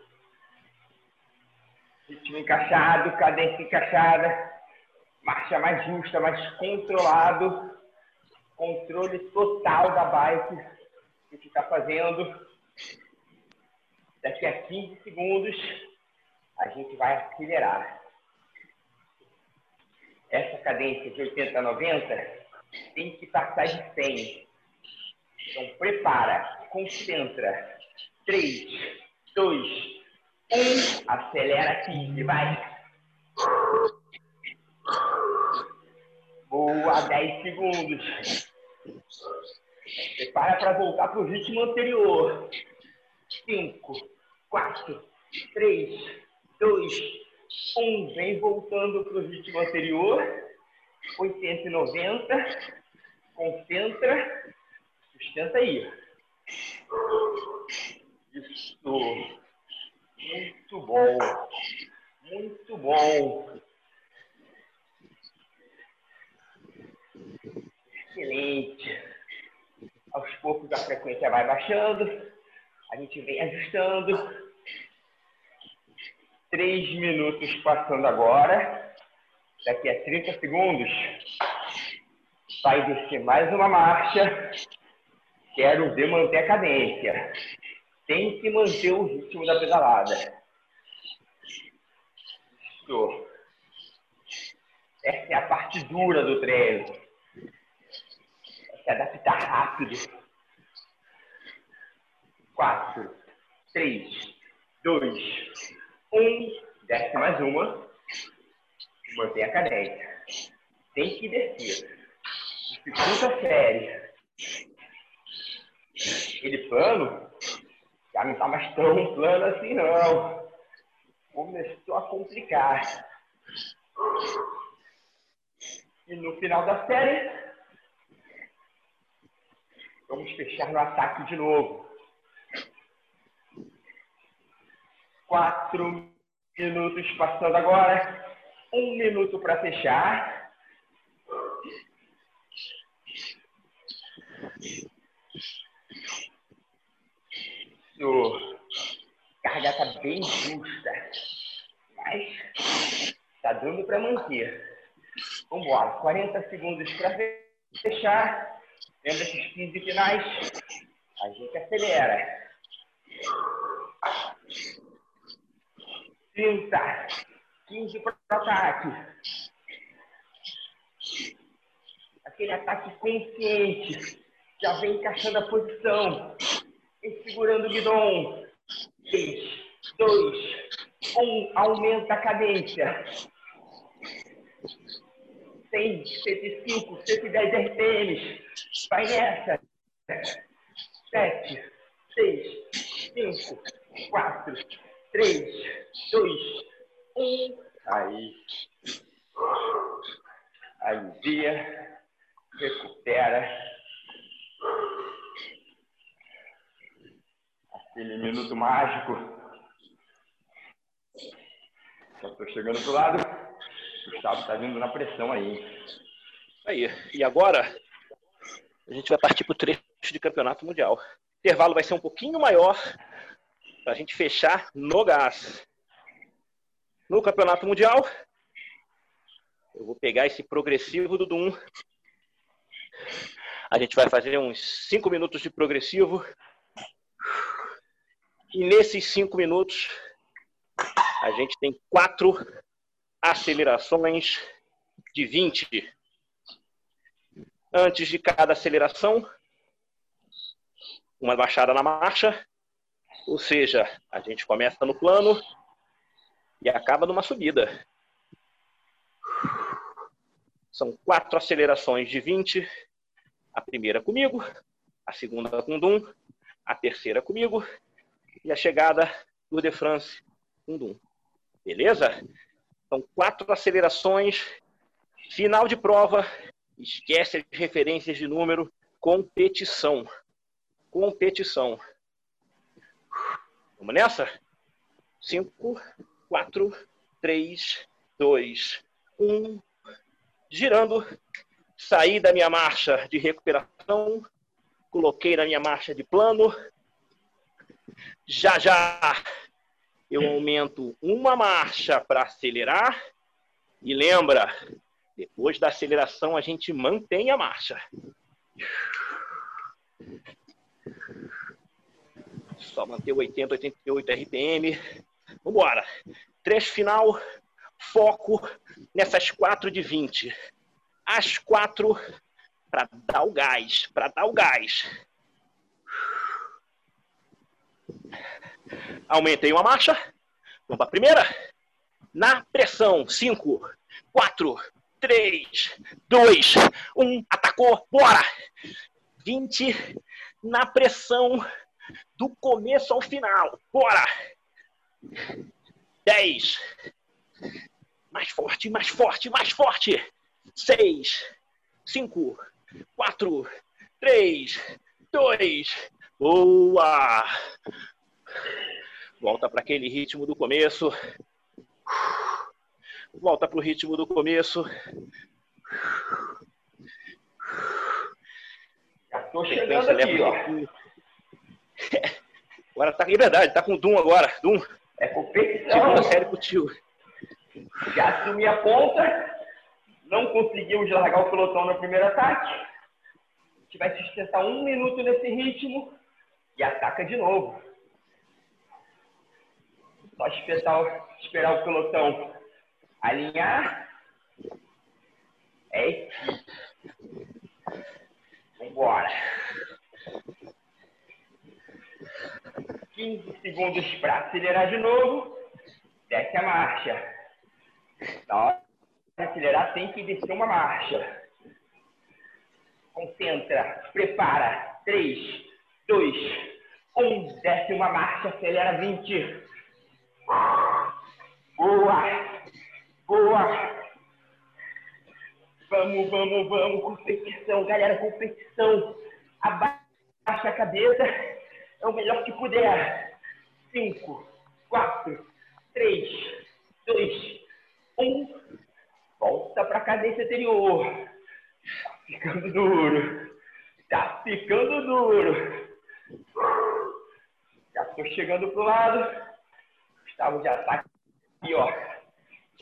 Ritmo encaixado, cadência encaixada, marcha mais justa, mais controlado, controle total da bike que a gente está fazendo. Daqui a 15 segundos, a gente vai acelerar. Essa cadência de 80 a 90 tem que passar de 100. Então, prepara, concentra. 3, 2, 1. Acelera aqui, vai. Boa, 10 segundos. Prepara para voltar para o ritmo anterior. 5, 4, 3, 2, 1. Vem voltando para o ritmo anterior. 890. Concentra. Sustenta aí. Isso. Muito bom. Muito bom. Excelente. Aos poucos a frequência vai baixando. A gente vem ajustando. Três minutos passando agora. Daqui a 30 segundos, vai descer mais uma marcha. Quero ver manter a cadência. Tem que manter o ritmo da pedalada. Essa é a parte dura do treino. É se adaptar rápido. Quatro, três, dois, um. Desce mais uma. Mantém a cadência. Tem que descer. Dificulta série. Ele plano já não está mais tão plano assim, não. Começou a complicar. E no final da série, vamos fechar no ataque de novo. Quatro minutos passando agora. Um minuto para fechar. Isso. Carga está bem justa. Tá dando para manter. Vamos embora. 40 segundos para fechar. Lembra esses 15 finais? A gente acelera. 30. 15 para o ataque. Aquele ataque consciente. Já vem encaixando a posição. Segurando o guidão. 3, 2, 1. Aumenta a cadência. 100, 105, 110 RPMs. Vai nessa. 7, 6, 5, 4, 3, 2, 1. Aí. Alivia. Recupera. Aquele minuto mágico. Já estou chegando pro lado. O Gustavo está vindo na pressão aí. Aí. E agora, a gente vai partir para o trecho de campeonato mundial. O intervalo vai ser um pouquinho maior para a gente fechar no gás. No campeonato mundial, eu vou pegar esse progressivo do Doom. A gente vai fazer uns 5 minutos de progressivo. E nesses 5 minutos, a gente tem quatro acelerações de 20. Antes de cada aceleração, uma baixada na marcha, ou seja, a gente começa no plano e acaba numa subida. São quatro acelerações de 20. A primeira comigo, a segunda com Dum, a terceira comigo e a chegada do De France com Dum. Beleza? São quatro acelerações. Final de prova. Esquece as referências de número. Competição. Competição. Vamos nessa? 5, 4, 3, 2, 1. Girando. Saí da minha marcha de recuperação. Coloquei na minha marcha de plano. Já já eu aumento uma marcha para acelerar. E lembra, depois da aceleração a gente mantém a marcha. Só manter 80, 88 RPM. Vamos embora. Trecho final, foco nessas quatro de 20. As quatro para dar o gás, para dar o gás. Aumentei uma marcha. Vamos para a primeira. Na pressão. 5, 4, 3, 2, 1. Atacou. Bora! 20 na pressão do começo ao final. Bora! 10. Mais forte, mais forte, mais forte. 6, 5, 4, 3, 2. Boa! Volta para aquele ritmo do começo. Volta para o ritmo do começo. Tô chegando aqui, ó. <laughs> Agora tá, é verdade, tá com o Doom agora. Doom. É competição. Série contigo. Já assumi a ponta. Não conseguimos largar o pelotão no primeiro ataque. A gente vai sustentar um minuto nesse ritmo e ataca de novo. Só esperar, esperar o pelotão alinhar. É isso. Vambora. 15 segundos para acelerar de novo. Desce a marcha. Na hora de acelerar, tem que descer uma marcha. Concentra. Prepara. 3, 2, 1. Desce uma marcha. Acelera 20. Boa! Boa! Vamos, vamos, vamos, competição, galera, competição. Abaixa a cabeça, é o melhor que puder. Cinco, quatro, três, dois, um. Volta para a cadência anterior. Tá ficando duro. Tá ficando duro. Já estou chegando pro lado. Gustavo já tá aqui, ó.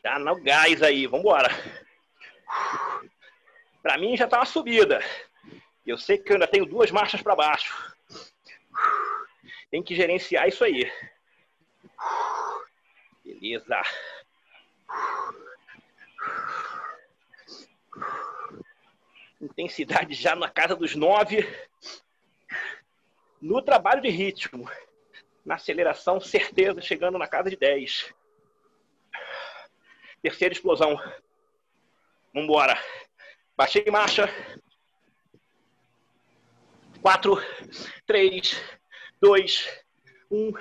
Já no gás aí, vambora. Para mim já tá uma subida. Eu sei que eu ainda tenho duas marchas para baixo. Tem que gerenciar isso aí. Beleza. Intensidade já na casa dos nove. No trabalho de ritmo. Na aceleração, certeza, chegando na casa de 10. Terceira explosão. Vambora. Baixei marcha. Quatro, três, dois, um.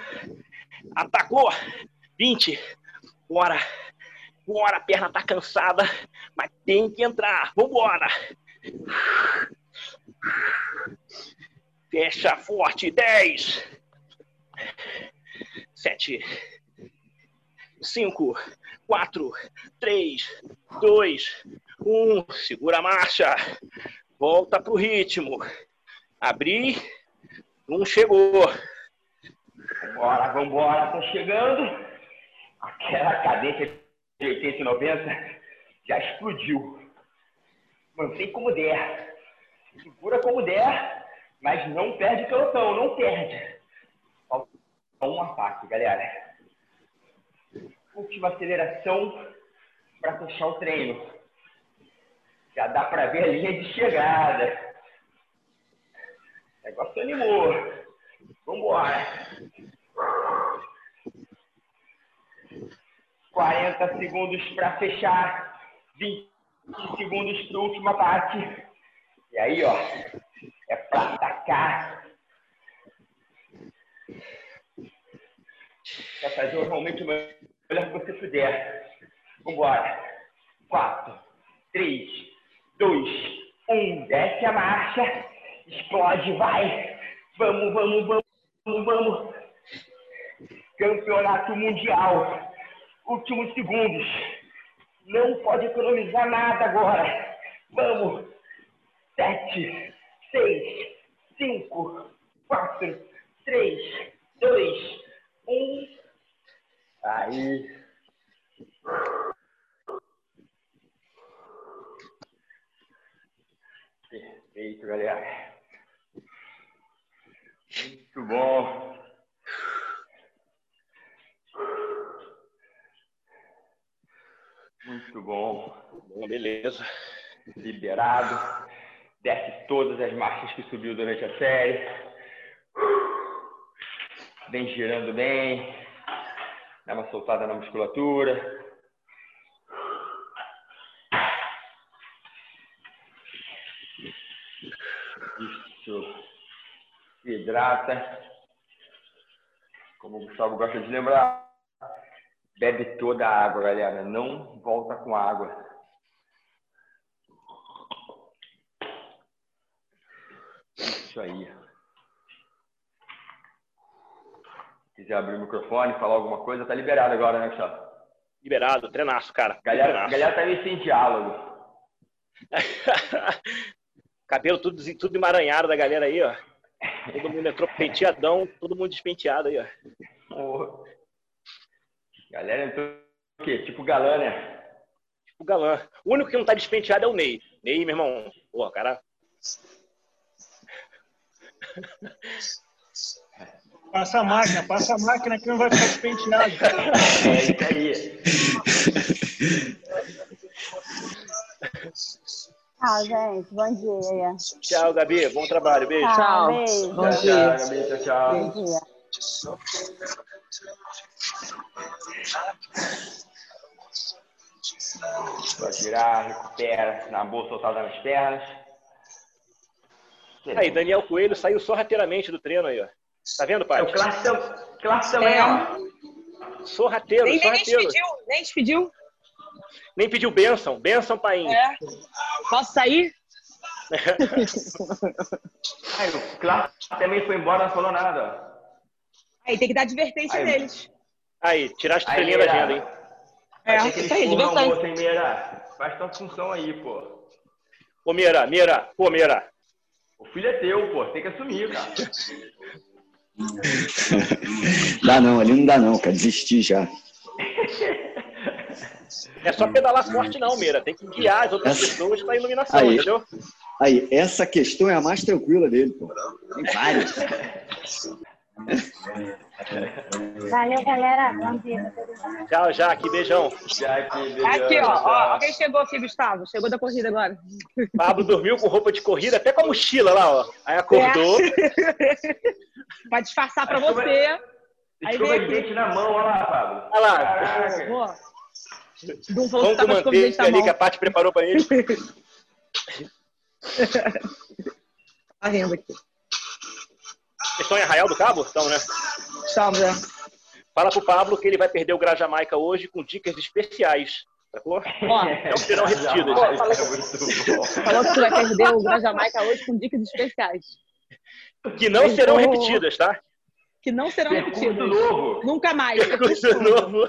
Atacou. 20. Bora. Bora, a perna tá cansada, mas tem que entrar. Vambora. Fecha forte. 10. 7. 5, 4, 3, 2, 1. Segura a marcha. Volta pro ritmo. Abrir. Um chegou. Bora, vambora, tô chegando. Aquela cadência de 80 e 90 já explodiu. Mantém como der. Segura como der, mas não perde o pelotão, não perde. Falta um ataque, galera. Última aceleração para fechar o treino. Já dá para ver a linha de chegada. O negócio animou. Vambora. 40 segundos para fechar, 20 segundos para o último ataque. E aí, ó, é para atacar. Vai fazer normalmente o melhor que você puder. Vambora. 4, 3, 2, 1. Desce a marcha. Explode, vai. Vamos, vamos, vamos, vamos. Campeonato Mundial últimos segundos. Não pode economizar nada agora. Vamos. Sete, seis, cinco, quatro, três, dois, um. Aí. Perfeito, galera. Muito bom. Muito bom. Bom, beleza. Liberado. Desce todas as marchas que subiu durante a série. Vem girando bem. Dá uma soltada na musculatura. Isso. Se hidrata. Como o Gustavo gosta de lembrar, Bebe toda a água, galera. Não volta com água. Isso aí. Se quiser abrir o microfone, falar alguma coisa, tá liberado agora, né, Gustavo? Liberado, treinaço, cara. Galera, treinaço. galera tá meio sem diálogo. <laughs> Cabelo tudo, tudo emaranhado da galera aí, ó. Todo mundo entrou penteadão, todo mundo despenteado aí, ó. Oh. Galera entrou o quê? Tipo galã, né? Tipo galã. O único que não tá despenteado é o Ney. Ney, meu irmão. Pô, cara. Passa a máquina, passa a máquina que não vai ficar despenteado. É isso aí. Tchau, gente. Bom dia. Tchau, Gabi. Bom trabalho. Beijo. Tchau. Beijo. Bom tchau, dia. Tchau, Gabi. Tchau, tchau. Bom dia. Vai girar, recupera, na boa soltada nas pernas. Aí, Daniel Coelho saiu sorrateiramente do treino aí, ó. Tá vendo, pai? É o Clark também, É. ó. Sorrateiro, Nem, nem sorrateiro. despediu, nem despediu. Nem pediu bênção. Bênção, pai. É. Posso sair? <laughs> Aí, o Clark também foi embora, não falou nada, ó. Aí tem que dar advertência Aí. neles. Aí, tirar a estrelinha da agenda, hein? É, que isso aí, Meira? Faz tua função aí, pô. Ô, Mira, Mira, pô, Mira. O filho é teu, pô. Tem que assumir, cara. Dá não, ali não dá não, cara. Desisti já. é só pedalar forte, não, Meira. Tem que guiar as outras Essa- pessoas pra iluminação, Aí. entendeu? Aí, essa questão é a mais tranquila dele, pô. Tem várias. Valeu, galera. Bom dia. Tchau, Jaque. Beijão. Aqui, ó, ó. Alguém chegou aqui, Gustavo. Chegou da corrida agora. Pablo dormiu com roupa de corrida, até com a mochila lá, ó. Aí acordou. <laughs> Pra disfarçar pra você. Escova de dente na mão, olha lá, Pablo. Olha lá. Caraca. Que com manteiga ali mão. que a Paty preparou pra ele. <laughs> Tá rindo aqui. Vocês estão em Arraial do Cabo? Estão, né? Estamos, é. Fala pro Pablo que ele vai perder o Gra Jamaica hoje com dicas especiais. Sacou? Não serão repetidas. Pô, fala- É falou que tu vai perder o Gran Jamaica hoje com dicas especiais. Que não serão repetidas, tá? Que não serão Percurso repetidas. novo. Nunca mais. Percurso novo.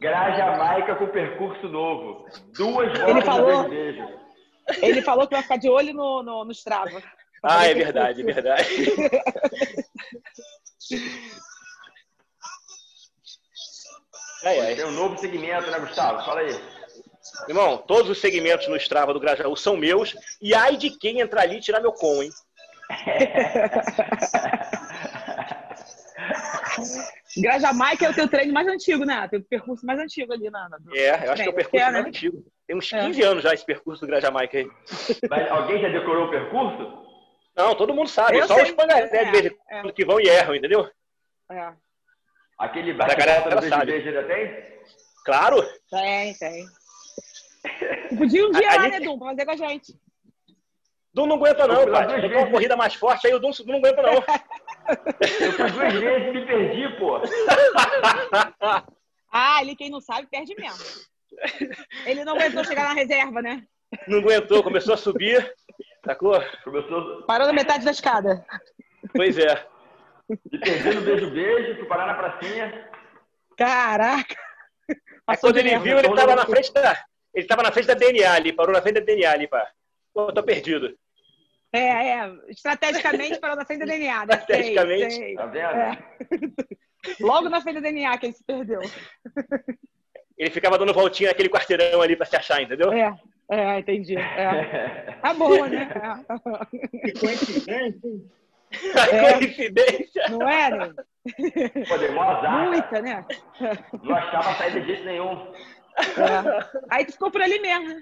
Gra Jamaica com percurso novo. Duas voltas Ele falou-. Ele falou que vai ficar de olho no, no, no Strava. Ah, é verdade, é verdade. <laughs> Tem um novo segmento, né, Gustavo? Fala aí. Irmão, todos os segmentos no Strava do Grajaú são meus. E ai de quem entrar ali e tirar meu com, hein? <laughs> Gran Jamaica é o teu treino mais antigo, né? Teu percurso mais antigo ali, Nana. É, eu acho que é o percurso É, mais né? antigo. Tem uns É. 15 anos já esse percurso do Grajamaica aí. Mas alguém já decorou o percurso? Não, todo mundo sabe. Eu só sei. os pangaré de vez em É, quando que vão e erram, entendeu? É. Aquele Mas a galera bate-volta do beijo sabe. beijo ainda tem? Claro. Tem, tem. <laughs> Podia um dia A- a lá, gente- né, Dum, pra fazer com a gente. Dum não aguenta não, Eu tenho uma vezes. corrida mais forte, aí o Dum, Dum não aguenta não. <laughs> Eu fui duas vezes e me perdi, pô. <laughs> Ah, ele, quem não sabe, perde mesmo. Ele não aguentou chegar na reserva, né? Não aguentou, começou a subir. Sacou? Começou Parou na metade da escada. Pois é. me perdi no beijo beijo, fui parar na pracinha. Caraca. Aí quando ele viu, ele tava na frente da. Ele tava na frente da DNA ali, parou na frente da DNA ali, pá. Pô, tô perdido. É, é. Estrategicamente parou na frente da DNA, né? Sei, Estrategicamente. sei. Tá vendo? É. <laughs> Logo na frente da DNA que ele se perdeu. Ele ficava dando voltinha naquele quarteirão ali pra se achar, entendeu? É, é, entendi. É. <laughs> Tá boa, né? <laughs> É. Coincidência. A coincidência. Não é, né? Pô, deu mó azar. Muita, né? Não achava saída de jeito nenhum. É. Aí tu ficou por ali mesmo?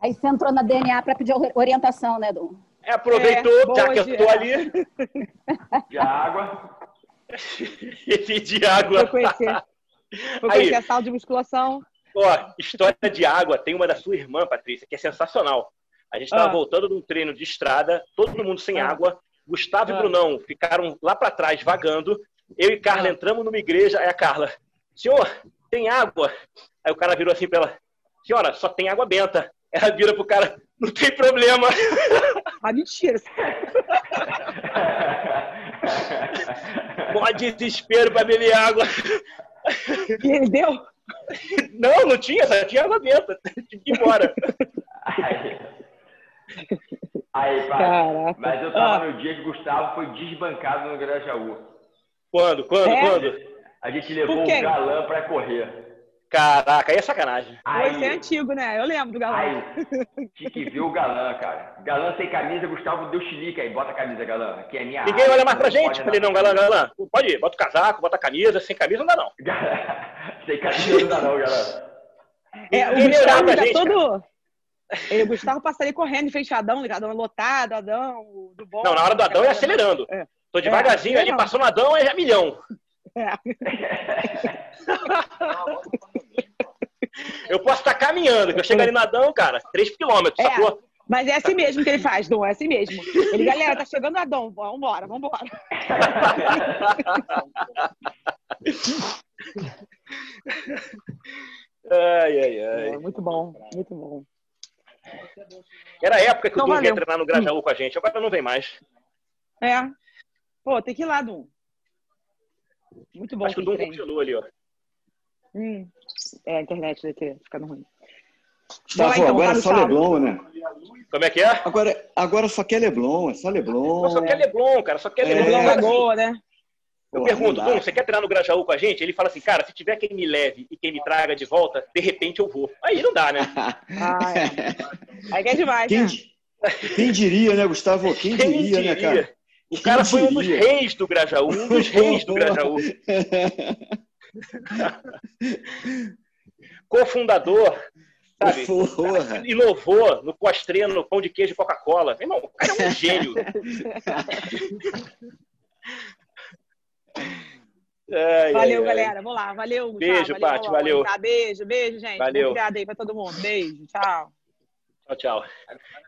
Aí você entrou na DNA para pedir orientação, né, Dom? É, aproveitou, É, já que eu tô ali. De água. <laughs> Esse de água. Foi conhecer. Foi Aí. conhecer a sala de musculação. Ó, história de água, tem uma da sua irmã, Patrícia, que é sensacional. A gente tava Ah. voltando de um treino de estrada, todo mundo sem Ah. água. Gustavo Ah. e Brunão ficaram lá pra trás, vagando. Eu e Carla Ah. entramos numa igreja, aí a Carla, senhor, tem água? Aí o cara virou assim pra ela, senhora, só tem água benta. Ela vira pro cara, não tem problema. <laughs> Ah, mentira. Mó desespero pra beber água. E ele deu? <laughs> Não, não tinha, só tinha água benta. <laughs> Tive que ir embora. Aí, aí pai. Mas eu tava Ah. no dia que o Gustavo foi desbancado no Grajaú. Quando, quando, É? quando? A gente levou o galã pra correr. Caraca, aí é sacanagem. Foi ser Aí, antigo, né? Eu lembro do galã. aí, <laughs> tinha que ver o galã, cara. Galã sem camisa, Gustavo deu chilique aí. Bota a camisa, galã. Aqui é minha Ninguém área, olha mais pra gente. Falei, não, galã, galã, pode ir, bota o casaco, bota a camisa, sem camisa não dá não. <laughs> sem camisa não dá não, galã. É, o Gustavo pra tá gente, todo. Ele, o Gustavo passa ali correndo em frente ao Adão, ligado? Adão lotado, Adão, do bom. Não, na hora do Adão é acelerando. É. Tô devagarzinho É, ali, no Adão, é já milhão. É. <laughs> Eu posso estar caminhando, que eu chego ali no Adão, cara, 3 quilômetros, É. sacou? Mas é assim mesmo que ele faz, Dom, é assim mesmo. Ele, galera, tá chegando o Adão, vambora, vambora. Ai, ai, ai. É, muito bom, muito bom. Era a época que Então, o Dum vinha valeu. treinar no Grajaú com a gente, agora não vem mais. É. Pô, tem que ir lá, Dom. Muito bom Acho que o Dum continua ali, ó. Hum. É, a internet deve ter ficado ruim. Gustavo, Vai lá, então, agora é só. Leblon, né? Como é que é? Agora, agora só quer Leblon, é só Leblon. Só quer Leblon, cara, só quer É. Leblon. Leblon Lagoa, né? Eu Porra, pergunto. Dum, você quer treinar no Grajaú com a gente? Ele fala assim, cara, se tiver quem me leve e quem me traga de volta, de repente eu vou. Aí não dá, né? <laughs> Ah, é. Aí que é demais, Quem, né? quem diria, né, Gustavo? Quem, diria, né, cara? O Quem cara foi um dos diria? reis do Grajaú, um dos reis do <laughs> Grajaú. <laughs> Cofundador, sabe? Porra. Inovou no pós-treino, no pão de queijo e Coca-Cola. Meu irmão, o cara é um gênio. Ai, Valeu, ai, ai. galera. Vamos lá. Valeu. Beijo, valeu, Paty, valeu. Tá, beijo, beijo, gente. Valeu. Feriado aí pra todo mundo. Beijo, tchau. Tchau, tchau.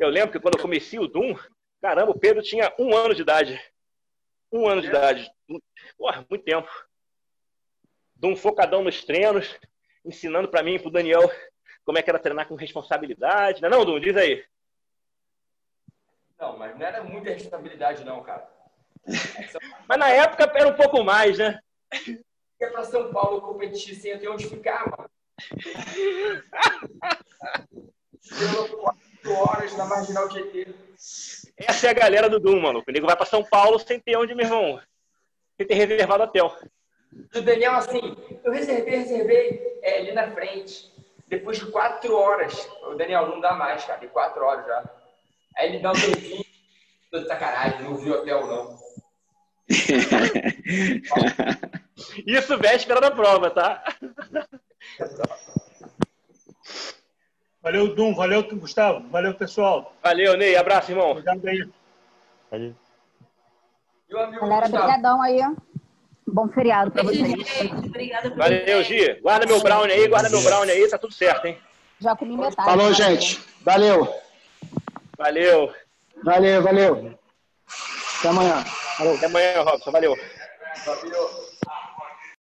Eu lembro que quando eu comecei o Doom, caramba, o Pedro tinha um ano de idade. Um ano de idade. Porra, muito tempo. Doom focadão nos treinos, ensinando pra mim e pro Daniel como é que era treinar com responsabilidade. Não é não, Doom? Diz aí. Não, mas não era muita responsabilidade, não, cara. <laughs> Mas na época era um pouco mais, né? É pra São Paulo competir sem ter onde ficar, mano. Deu <laughs> quatro horas na marginal Tietê. Essa é a galera do Doom, mano. O nego vai pra São Paulo sem ter onde, meu irmão. Sem ter reservado hotel. E o Daniel, assim, eu reservei, reservei é, ali na frente. Depois de quatro horas. O Daniel, não dá mais, cara. De quatro horas já. Aí ele dá um beijinho. Tô de sacanagem, não vi hotel, não. <laughs> Isso véspera da prova, tá? Valeu, Dum. Valeu, Gustavo. Valeu, pessoal. Valeu, Ney. Abraço, irmão. Obrigado aí. E o amigo Galera, Gustavo? brigadão aí. Bom feriado pra vocês. Obrigada por Valeu, Gi. Guarda meu brownie aí, guarda meu brownie aí, tá tudo certo, hein? Já comi metade. Falou, né? gente. Valeu. Valeu. Valeu, valeu. Até amanhã. Falou. Até amanhã, Robson. Valeu. Valeu.